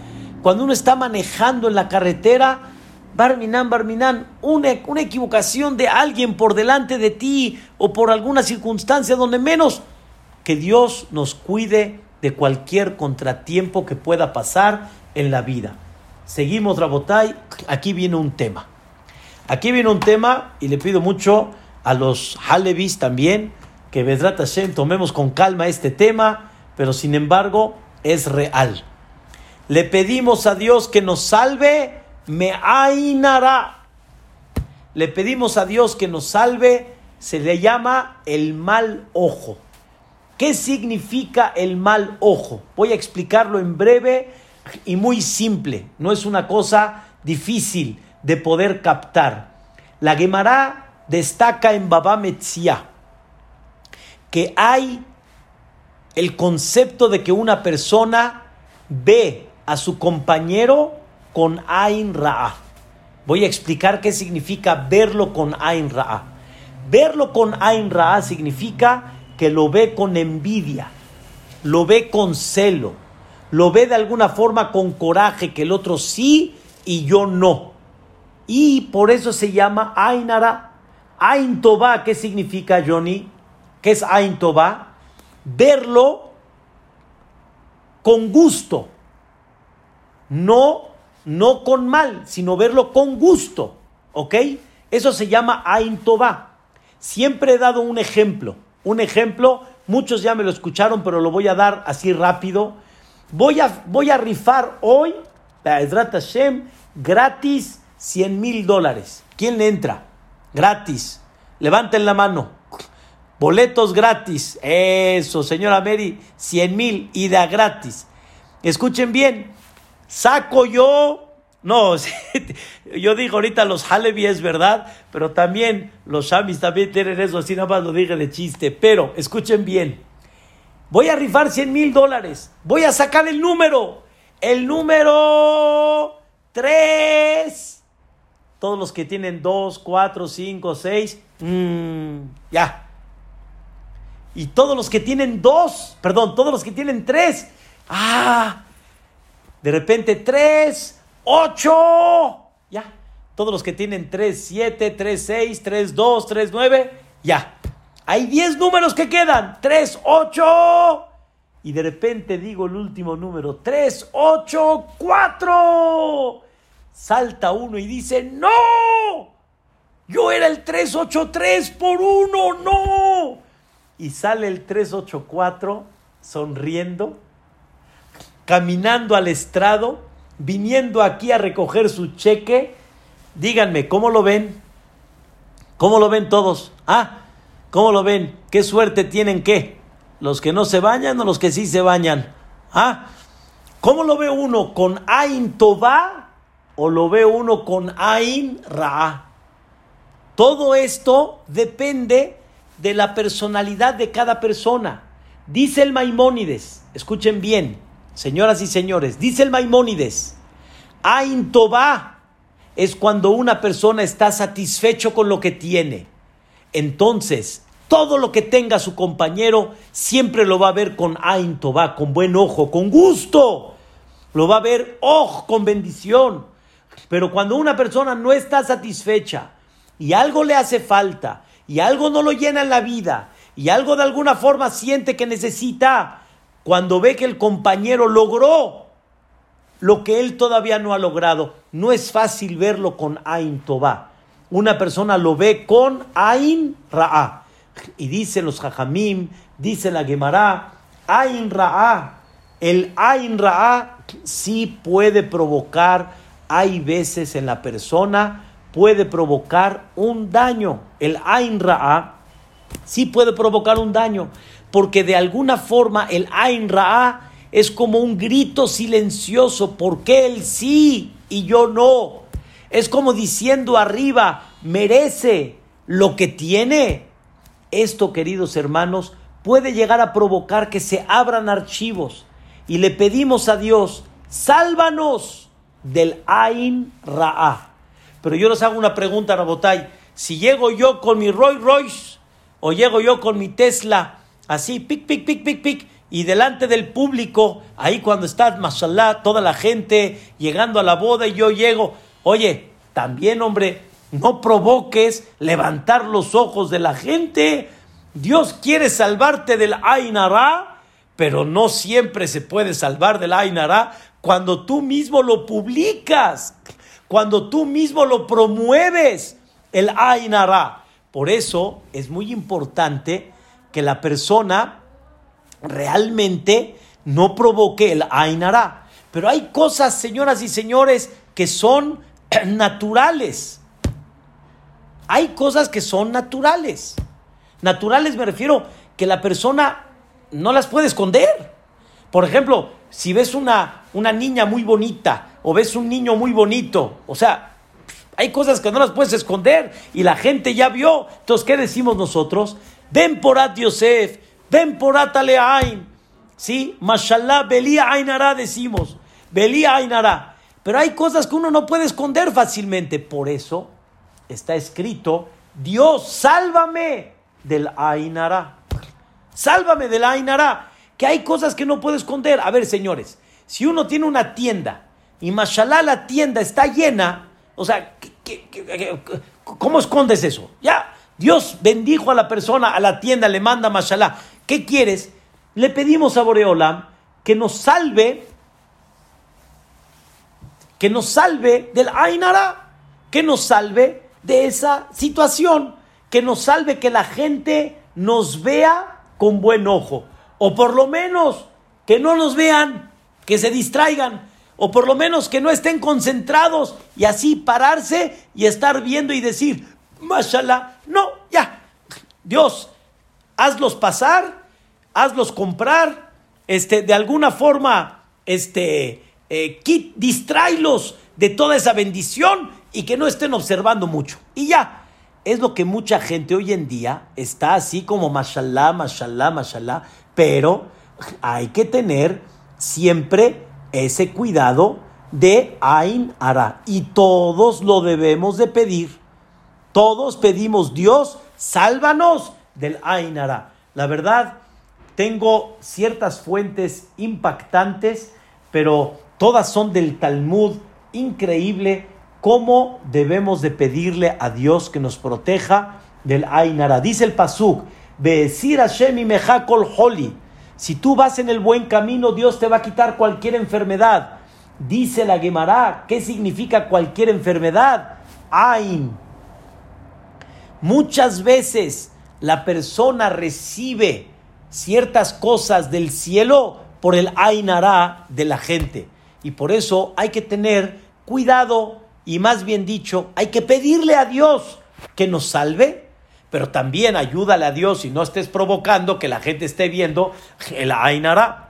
Cuando uno está manejando en la carretera, Barminan, Barminan, una, una equivocación de alguien por delante de ti o por alguna circunstancia donde menos que Dios nos cuide de cualquier contratiempo que pueda pasar en la vida. Seguimos, Rabotay. Aquí viene un tema. Aquí viene un tema y le pido mucho a los Halevis también que Vedrat Hashem tomemos con calma este tema, pero sin embargo es real. Le pedimos a Dios que nos salve me ainará. Le pedimos a Dios que nos salve, se le llama el mal ojo. ¿Qué significa el mal ojo? Voy a explicarlo en breve y muy simple. No es una cosa difícil de poder captar. La Gemara destaca en Baba Metzia que hay el concepto de que una persona ve a su compañero con Ain Ra'a. Voy a explicar qué significa verlo con Ain Ra'a. Verlo con Ain Ra'a significa que lo ve con envidia, lo ve con celo, lo ve de alguna forma con coraje, que el otro sí y yo no. Y por eso se llama Ain Ra. Ain Toba, ¿qué significa, Johnny? ¿Qué es Ain Toba? Verlo con gusto. No, no con mal, sino verlo con gusto. ¿Ok? Eso se llama Ain Toba. Siempre he dado un ejemplo. Un ejemplo, muchos ya me lo escucharon, pero lo voy a dar así rápido. Voy a, voy a rifar hoy, Hashem, gratis 100 mil dólares. ¿Quién le entra? Gratis. Levanten la mano. Boletos gratis. Eso, señora Mary, 100 mil ida gratis. Escuchen bien. Saco yo. No, [laughs] yo digo ahorita los Halevi es verdad, pero también los Shamis también tienen eso, así nada más lo dije de chiste. Pero escuchen bien. Voy a rifar 100 mil dólares. Voy a sacar el número. El número 3 todos los que tienen dos, cuatro, cinco, seis, mmm, ya. Y todos los que tienen dos, perdón, todos los que tienen tres, ah, de repente tres, ocho, ya. Todos los que tienen tres, siete, tres, seis, tres, dos, tres, nueve, ya. Hay diez números que quedan, tres, ocho. Y de repente digo el último número, tres, ocho, cuatro salta uno y dice, no, yo era el 383 por uno, no. Y sale el 384 sonriendo, caminando al estrado, viniendo aquí a recoger su cheque. Díganme, ¿cómo lo ven? ¿Cómo lo ven todos? Ah, ¿cómo lo ven? ¿Qué suerte tienen qué? ¿Los que no se bañan o los que sí se bañan? Ah, ¿cómo lo ve uno? ¿Con Ain Toba o lo ve uno con Ain Ra. Todo esto depende de la personalidad de cada persona. Dice el Maimónides, escuchen bien, señoras y señores, dice el Maimónides, Ain Toba es cuando una persona está satisfecho con lo que tiene. Entonces, todo lo que tenga su compañero siempre lo va a ver con Ain Toba, con buen ojo, con gusto. Lo va a ver, ojo, con bendición. Pero cuando una persona no está satisfecha y algo le hace falta y algo no lo llena en la vida y algo de alguna forma siente que necesita, cuando ve que el compañero logró lo que él todavía no ha logrado, no es fácil verlo con Ain Toba. Una persona lo ve con Ain Ra'a. Y dicen los Jajamim, dice la Gemara, Ain Ra'a. El Ain Ra'a sí puede provocar hay veces en la persona puede provocar un daño. El Ain Ra'a sí puede provocar un daño, porque de alguna forma el Ain Ra'a es como un grito silencioso, porque él sí y yo no? Es como diciendo arriba, merece lo que tiene. Esto, queridos hermanos, puede llegar a provocar que se abran archivos y le pedimos a Dios, sálvanos del Ain Ra'a. Pero yo les hago una pregunta, Rabotay. Si llego yo con mi Rolls Royce o llego yo con mi Tesla, así, pic, pic, pic, pic, pic, y delante del público, ahí cuando está, mashallah, toda la gente llegando a la boda y yo llego, oye, también, hombre, no provoques levantar los ojos de la gente. Dios quiere salvarte del Ainara, pero no siempre se puede salvar del Ainara cuando tú mismo lo publicas, cuando tú mismo lo promueves, el Ainara. Por eso es muy importante que la persona realmente no provoque el Ainara. Pero hay cosas, señoras y señores, que son [clears throat] naturales. Hay cosas que son naturales. Naturales me refiero que la persona no las puede esconder. Por ejemplo, si ves una, una niña muy bonita o ves un niño muy bonito, o sea, hay cosas que no las puedes esconder y la gente ya vio. Entonces, ¿qué decimos nosotros? Ven por At Yosef, ven por At Aleain. ¿Sí? Mashallah, Belía Ainara decimos. Belía Ainara. Pero hay cosas que uno no puede esconder fácilmente. Por eso está escrito, Dios, sálvame del Ainara. Sálvame del Ainara que hay cosas que no puede esconder. A ver, señores, si uno tiene una tienda y mashallah la tienda está llena, o sea, ¿cómo escondes eso? Ya, Dios bendijo a la persona, a la tienda, le manda mashallah. ¿Qué quieres? Le pedimos a Boreolam que nos salve, que nos salve del Ainara, que nos salve de esa situación, que nos salve que la gente nos vea con buen ojo, o por lo menos que no nos vean, que se distraigan, o por lo menos que no estén concentrados y así pararse y estar viendo y decir, mashallah, no, ya, Dios, hazlos pasar, hazlos comprar, este, de alguna forma, este, eh, distráelos de toda esa bendición y que no estén observando mucho. Y ya, es lo que mucha gente hoy en día está así como mashallah, mashallah, mashallah, pero hay que tener siempre ese cuidado de Ain Ara. Y todos lo debemos de pedir. Todos pedimos, Dios, sálvanos del Ain Ara. La verdad, tengo ciertas fuentes impactantes, pero todas son del Talmud. Increíble cómo debemos de pedirle a Dios que nos proteja del Ainara. Dice el Pasuk, Beesir Hashem Mejacol Holi. Si tú vas en el buen camino, Dios te va a quitar cualquier enfermedad. Dice la Gemara, ¿qué significa cualquier enfermedad? Ain. Muchas veces la persona recibe ciertas cosas del cielo por el Ainara de la gente. Y por eso hay que tener cuidado y más bien dicho, hay que pedirle a Dios que nos salve, pero también ayúdale a Dios y no estés provocando que la gente esté viendo el Ainara.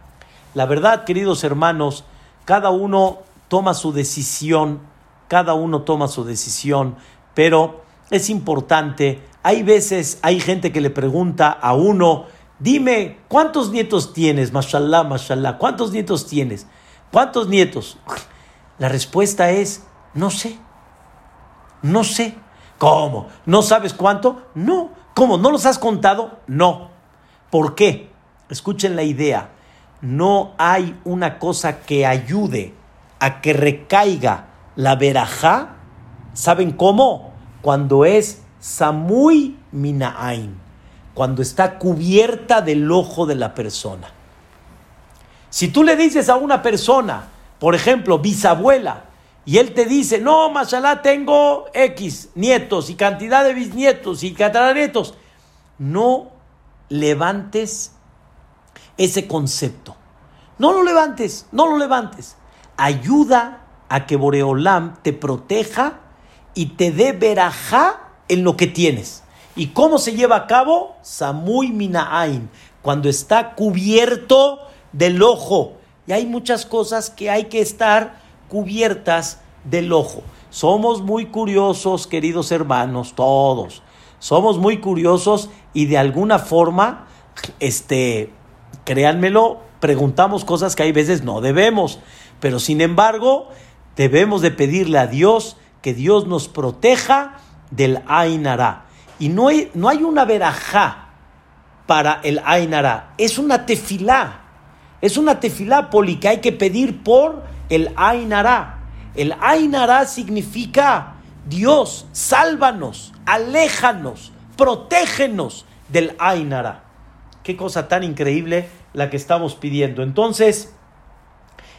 La verdad, queridos hermanos, cada uno toma su decisión, cada uno toma su decisión, pero es importante. Hay veces, hay gente que le pregunta a uno, dime, ¿cuántos nietos tienes? Mashallah, mashallah, ¿cuántos nietos tienes? ¿Cuántos nietos? [laughs] La respuesta es, no sé. No sé. ¿Cómo? ¿No sabes cuánto? No. ¿Cómo? ¿No los has contado? No. ¿Por qué? Escuchen la idea. No hay una cosa que ayude a que recaiga la verajá. ¿Saben cómo? Cuando es Samui Minain. Cuando está cubierta del ojo de la persona. Si tú le dices a una persona, por ejemplo, bisabuela, y él te dice, no, mashallah, tengo X nietos y cantidad de bisnietos y cataranetos. No levantes ese concepto. No lo levantes, no lo levantes. Ayuda a que Boreolam te proteja y te dé verajá en lo que tienes. ¿Y cómo se lleva a cabo? Samui Minain, cuando está cubierto del ojo. Y hay muchas cosas que hay que estar cubiertas del ojo. Somos muy curiosos, queridos hermanos, todos. Somos muy curiosos y de alguna forma, este, créanmelo, preguntamos cosas que hay veces no debemos. Pero sin embargo, debemos de pedirle a Dios que Dios nos proteja del Ainara. Y no hay, no hay una verajá para el Ainara, es una tefilá. Es una tefilá poli que hay que pedir por el Ainara. El Ainara significa Dios, sálvanos, aléjanos, protégenos del Ainara. Qué cosa tan increíble la que estamos pidiendo. Entonces,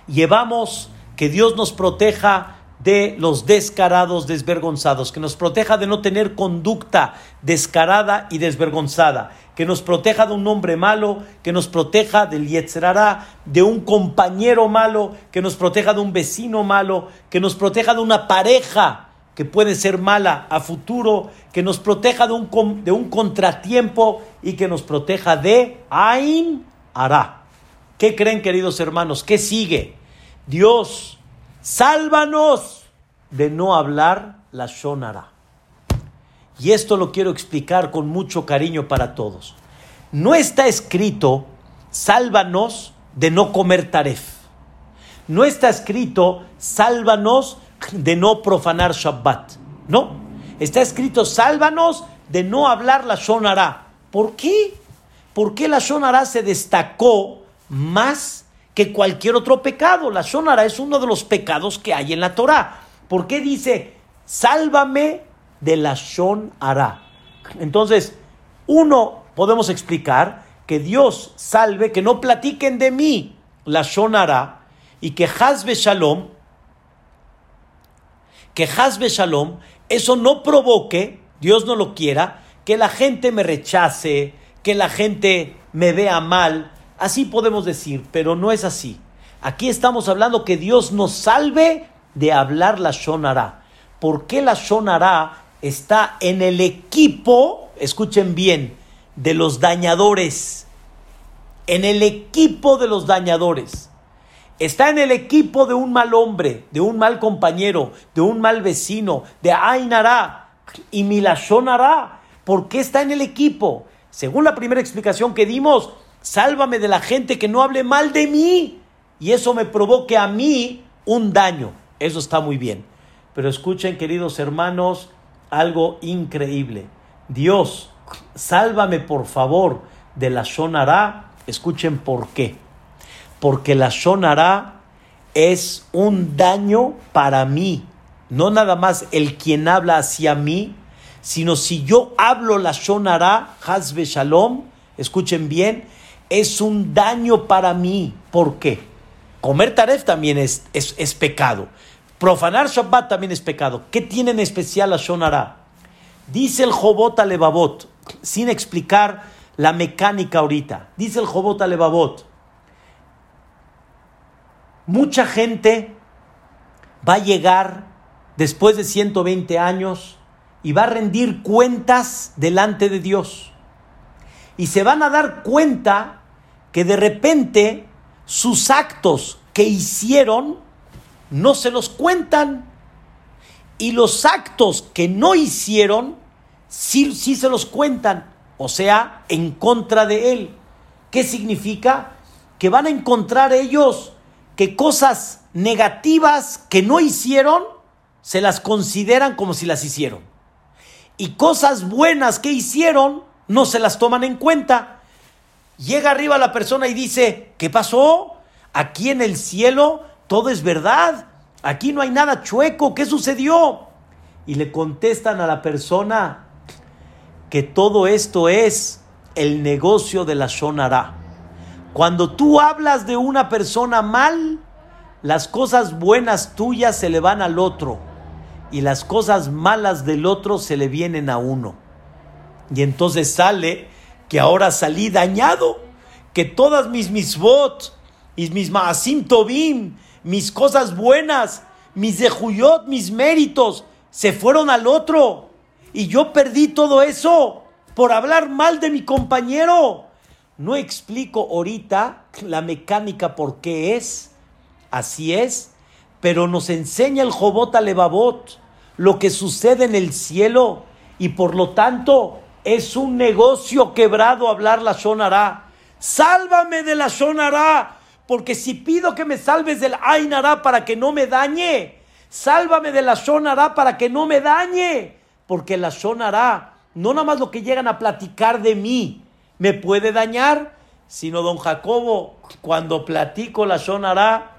llevamos que Dios nos proteja de los descarados, desvergonzados, que nos proteja de no tener conducta descarada y desvergonzada, que nos proteja de un hombre malo, que nos proteja del yetzerará, de un compañero malo, que nos proteja de un vecino malo, que nos proteja de una pareja que puede ser mala a futuro, que nos proteja de un, de un contratiempo y que nos proteja de Ain Hará. ¿Qué creen, queridos hermanos? ¿Qué sigue? Dios Sálvanos de no hablar la Shonara. Y esto lo quiero explicar con mucho cariño para todos. No está escrito, sálvanos de no comer taref. No está escrito, sálvanos de no profanar Shabbat. No. Está escrito, sálvanos de no hablar la Shonara. ¿Por qué? ¿Por qué la Shonara se destacó más que cualquier otro pecado. La Shonara es uno de los pecados que hay en la Torah. ¿Por qué dice, sálvame de la Shonara? Entonces, uno, podemos explicar que Dios salve, que no platiquen de mí la Shonara y que Hazbe Shalom, que Hazbe Shalom, eso no provoque, Dios no lo quiera, que la gente me rechace, que la gente me vea mal. Así podemos decir, pero no es así. Aquí estamos hablando que Dios nos salve de hablar la Shonara. ¿Por qué la Shonara está en el equipo, escuchen bien, de los dañadores? En el equipo de los dañadores. Está en el equipo de un mal hombre, de un mal compañero, de un mal vecino, de Ainara y Milashonara. ¿Por qué está en el equipo? Según la primera explicación que dimos, sálvame de la gente que no hable mal de mí y eso me provoque a mí un daño. Eso está muy bien. Pero escuchen, queridos hermanos, algo increíble. Dios, sálvame por favor de la Shonara. Escuchen por qué. Porque la Shonara es un daño para mí. No nada más el quien habla hacia mí, sino si yo hablo la Shonara, Hazbe Shalom, escuchen bien, es un daño para mí. ¿Por qué? Comer taref también es, es, pecado. Profanar Shabbat también es pecado. ¿Qué tiene en especial la Shonara? Dice el Jobot Alevabot, sin explicar la mecánica ahorita. Dice el Jobot Alevabot, mucha gente va a llegar después de 120 años y va a rendir cuentas delante de Dios. Y se van a dar cuenta que de repente sus actos que hicieron no se los cuentan. Y los actos que no hicieron sí, sí se los cuentan. O sea, en contra de él. ¿Qué significa? Que van a encontrar ellos que cosas negativas que no hicieron se las consideran como si las hicieron. Y cosas buenas que hicieron no se las toman en cuenta. Llega arriba la persona y dice, ¿qué pasó? Aquí en el cielo todo es verdad. Aquí no hay nada chueco. ¿Qué sucedió? Y le contestan a la persona que todo esto es el negocio de la Shonara. Cuando tú hablas de una persona mal, las cosas buenas tuyas se le van al otro y las cosas malas del otro se le vienen a uno. Y entonces sale que ahora salí dañado, que todas mis misbot y mis maasim tobim, mis cosas buenas, mis dejuyot, mis méritos, se fueron al otro. Y yo perdí todo eso por hablar mal de mi compañero. No explico ahorita la mecánica por qué es, así es, pero nos enseña el Jobot Levavot lo que sucede en el cielo y por lo tanto es un negocio quebrado hablar la Shonara. Sálvame de la Shonara, porque si pido que me salves del Ainara para que no me dañe, sálvame de la Shonara para que no me dañe, porque la Shonara, no nada más lo que llegan a platicar de mí, me puede dañar, sino don Jacobo, cuando platico la Shonara,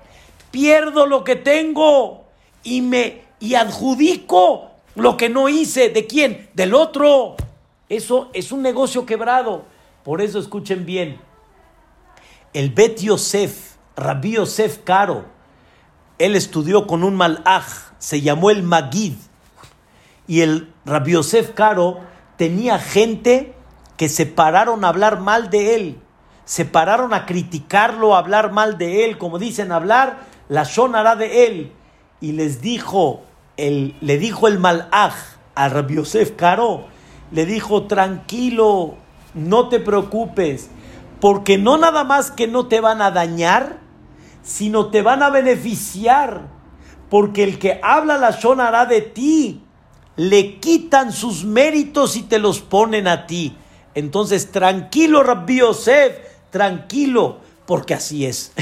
pierdo lo que tengo y me y adjudico lo que no hice. ¿De quién? Del otro. Eso es un negocio quebrado. Por eso escuchen bien. El Bet Yosef, Rabbi Yosef Caro, él estudió con un malaj, se llamó el Magid. Y el Rabbi Yosef Caro tenía gente que se pararon a hablar mal de él, se pararon a criticarlo, a hablar mal de él, como dicen, hablar la sonará de él. Y les dijo, el, le dijo el malaj a Rabbi Yosef Caro, le dijo, tranquilo, no te preocupes, porque no nada más que no te van a dañar, sino te van a beneficiar, porque el que habla la sonará de ti, le quitan sus méritos y te los ponen a ti. Entonces, tranquilo, Rabbi Yosef, tranquilo, porque así es.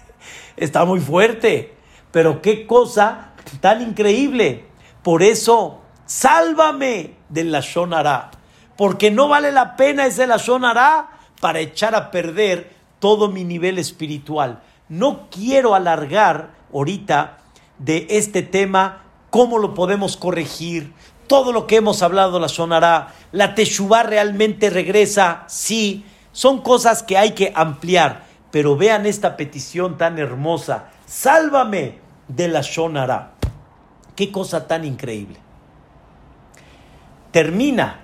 [laughs] Está muy fuerte, pero qué cosa tan increíble. Por eso, sálvame del Lashon porque no vale la pena ese Lashon para echar a perder todo mi nivel espiritual. No quiero alargar ahorita de este tema, cómo lo podemos corregir, todo lo que hemos hablado, la sonará, la Teshuvah realmente regresa, sí, son cosas que hay que ampliar, pero vean esta petición tan hermosa, sálvame de la sonará. Qué cosa tan increíble. Termina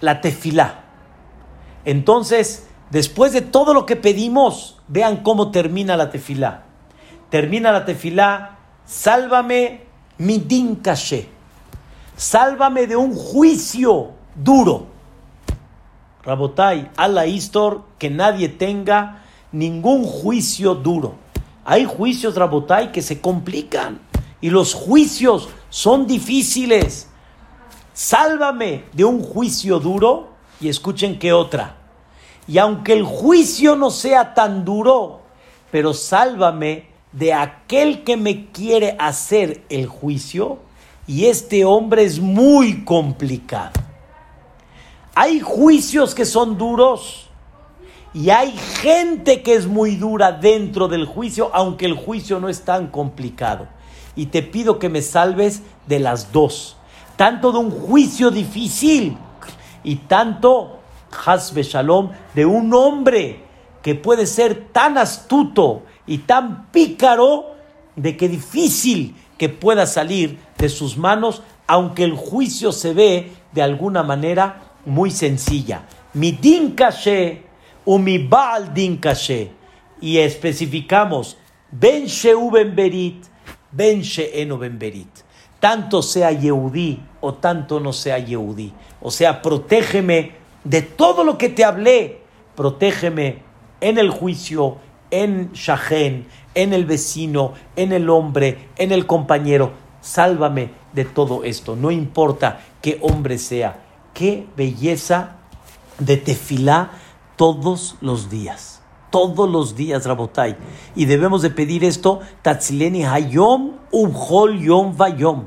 la tefilá. Entonces, después de todo lo que pedimos, vean cómo termina la tefilá. Termina la tefilá, sálvame mi din Sálvame de un juicio duro. Rabotai, la Istor, que nadie tenga ningún juicio duro. Hay juicios, Rabotai, que se complican y los juicios son difíciles. Sálvame de un juicio duro y escuchen qué otra. Y aunque el juicio no sea tan duro, pero sálvame de aquel que me quiere hacer el juicio y este hombre es muy complicado. Hay juicios que son duros y hay gente que es muy dura dentro del juicio, aunque el juicio no es tan complicado. Y te pido que me salves de las dos, tanto de un juicio difícil y tanto, Hasbe Shalom, de un hombre que puede ser tan astuto y tan pícaro de que difícil que pueda salir de sus manos, aunque el juicio se ve de alguna manera muy sencilla. Mi din o mi baal din Y especificamos, ben sheu ben berit, ben she'eno ben berit. Tanto sea Yehudí o tanto no sea Yehudí. O sea, protégeme de todo lo que te hablé. Protégeme en el juicio, en Shahen, en el vecino, en el hombre, en el compañero. Sálvame de todo esto, no importa qué hombre sea. Qué belleza de tefilá todos los días. Todos los días, Rabotai. Y debemos de pedir esto, Tatzileni Hayom Umhol Yom Vayom.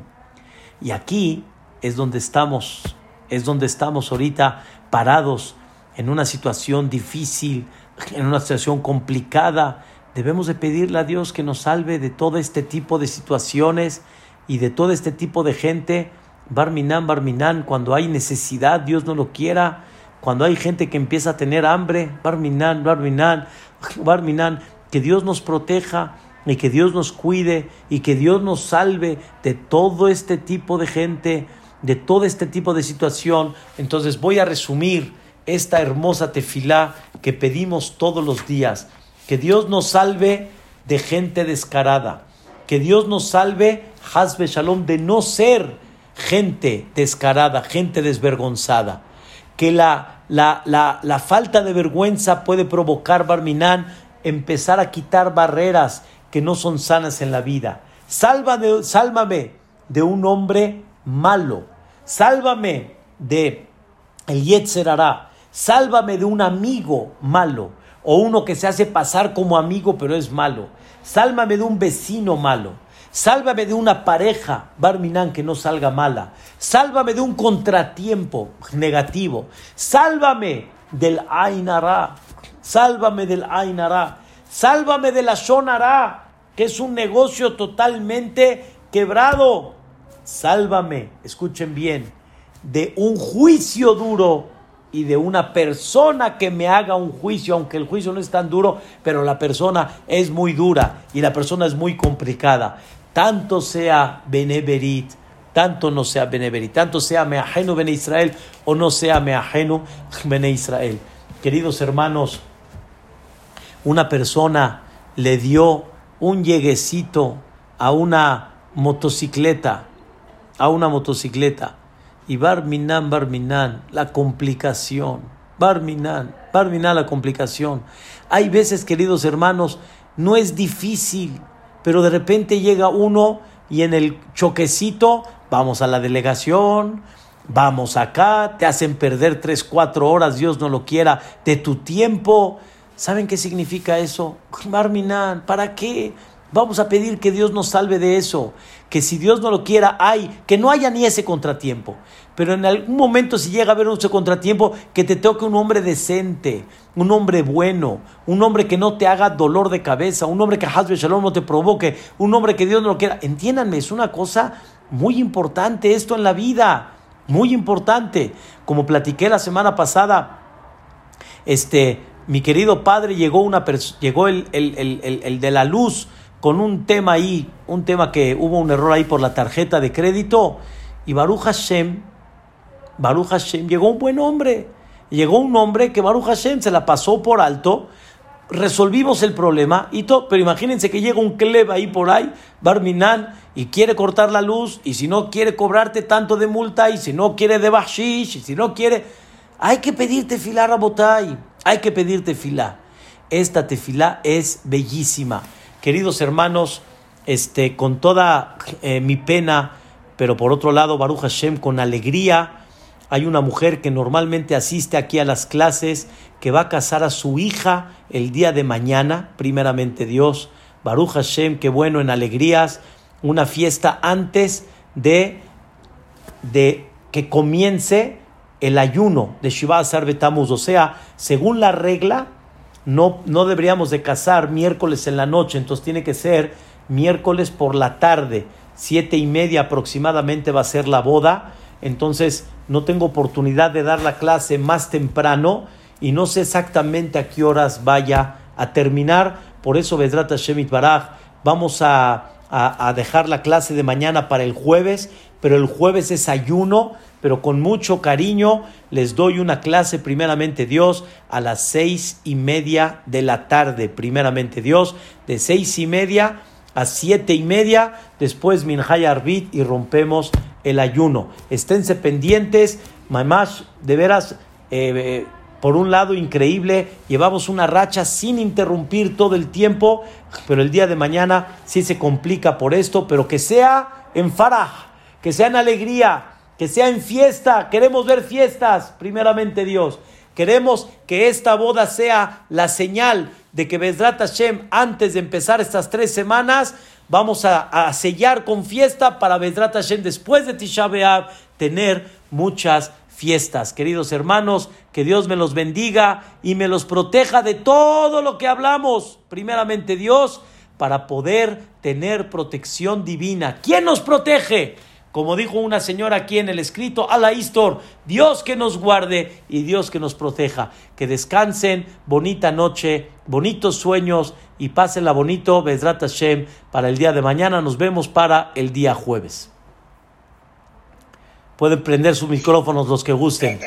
Y aquí es donde estamos, es donde estamos ahorita parados en una situación difícil, en una situación complicada, debemos de pedirle a Dios que nos salve de todo este tipo de situaciones y de todo este tipo de gente. Barminan, Barminan, cuando hay necesidad, Dios no lo quiera. Cuando hay gente que empieza a tener hambre, Barminan, Barminan, Barminan, que Dios nos proteja y que Dios nos cuide y que Dios nos salve de todo este tipo de gente, de todo este tipo de situación. Entonces voy a resumir esta hermosa tefilá que pedimos todos los días. Que Dios nos salve de gente descarada. Que Dios nos salve, Hasbe Shalom, de no ser gente descarada, gente desvergonzada. Que la, la, la, falta de vergüenza puede provocar, Barminán, empezar a quitar barreras que no son sanas en la vida. Sálvame de un hombre malo. Sálvame de el Yetzer Sálvame de un amigo malo o uno que se hace pasar como amigo pero es malo. Sálvame de un vecino malo. Sálvame de una pareja, Barminan, que no salga mala. Sálvame de un contratiempo negativo. Sálvame del Ainara. Sálvame del Ainara. Sálvame de la Shonara, que es un negocio totalmente quebrado. Sálvame, escuchen bien, de un juicio duro y de una persona que me haga un juicio, aunque el juicio no es tan duro, pero la persona es muy dura y la persona es muy complicada. Tanto sea beneverit, tanto no sea beneverit, tanto sea meajeno bene Israel o no sea meajeno bene Israel. Queridos hermanos, una persona le dio un lleguecito a una motocicleta, a una motocicleta y Barminan, Barminan, la complicación. Barminan, Barminan, la complicación. Hay veces, queridos hermanos, no es difícil, pero de repente llega uno y en el choquecito vamos a la delegación, vamos acá, te hacen perder tres, cuatro horas, Dios no lo quiera, de tu tiempo. ¿Saben qué significa eso? Barminan, ¿para qué? Vamos a pedir que Dios nos salve de eso, que si Dios no lo quiera, hay, que no haya ni ese contratiempo. Pero en algún momento si llega a haber ese contratiempo, que te toque un hombre decente, un hombre bueno, un hombre que no te haga dolor de cabeza, un hombre que Hazbe Shalom no te provoque, un hombre que Dios no lo quiera. Entiéndanme, es una cosa Muy importante esto en la vida, muy importante. Como platiqué la semana pasada, este, mi querido padre llegó, una llegó el, el, de la luz con un tema ahí, un tema que hubo un error ahí por la tarjeta de crédito. Y Baruch Hashem, Baruch Hashem, llegó un buen hombre. Llegó un hombre que Baruch Hashem se la pasó por alto. Resolvimos el problema y todo. Pero imagínense que llega un Kleb ahí por ahí, Barminan, y quiere cortar la luz. Y si no quiere cobrarte tanto de multa, y si no quiere de bashish, y si no quiere. Hay que pedirte a Rabotay. Hay que pedirte tefilá. Esta tefilá es bellísima. Queridos hermanos, este, con toda eh, mi pena, pero por otro lado, Baruch Hashem, con alegría, hay una mujer que normalmente asiste aquí a las clases, que va a casar a su hija el día de mañana, primeramente Dios. Baruch Hashem, qué bueno en alegrías, una fiesta antes de, de que comience el ayuno de Shiva Asar Betamuz. O sea, según la regla, no, no deberíamos de casar miércoles en la noche, entonces tiene que ser miércoles por la tarde, siete y media aproximadamente va a ser la boda, entonces no tengo oportunidad de dar la clase más temprano y no sé exactamente a qué horas vaya a terminar, por eso Vedrata Shemit Baraj, vamos a, a dejar la clase de mañana para el jueves, pero el jueves es ayuno, pero con mucho cariño les doy una clase, primeramente Dios, a las seis y media de la tarde, primeramente Dios, de seis y media a siete y media, después Minhaya Arbit y rompemos el ayuno. Esténse pendientes, Mamash, de veras, eh, eh, por un lado increíble, llevamos una racha sin interrumpir todo el tiempo, pero el día de mañana sí se complica por esto, pero que sea en faraj, que sea en alegría, que sea en fiesta, queremos ver fiestas, primeramente Dios. Queremos que esta boda sea la señal de que Bezrat Hashem, antes de empezar estas tres semanas, vamos a, sellar con fiesta para Bezrat Hashem, después de Tisha tener muchas fiestas. Queridos hermanos, que Dios me los bendiga y me los proteja de todo lo que hablamos. Primeramente Dios, para poder tener protección divina. ¿Quién nos protege? Como dijo una señora aquí en el escrito, a la Istor, Dios que nos guarde y Dios que nos proteja. Que descansen, bonita noche, bonitos sueños y pásenla bonito, Bezrat Hashem, para el día de mañana. Nos vemos para el día jueves. Pueden prender sus micrófonos los que gusten.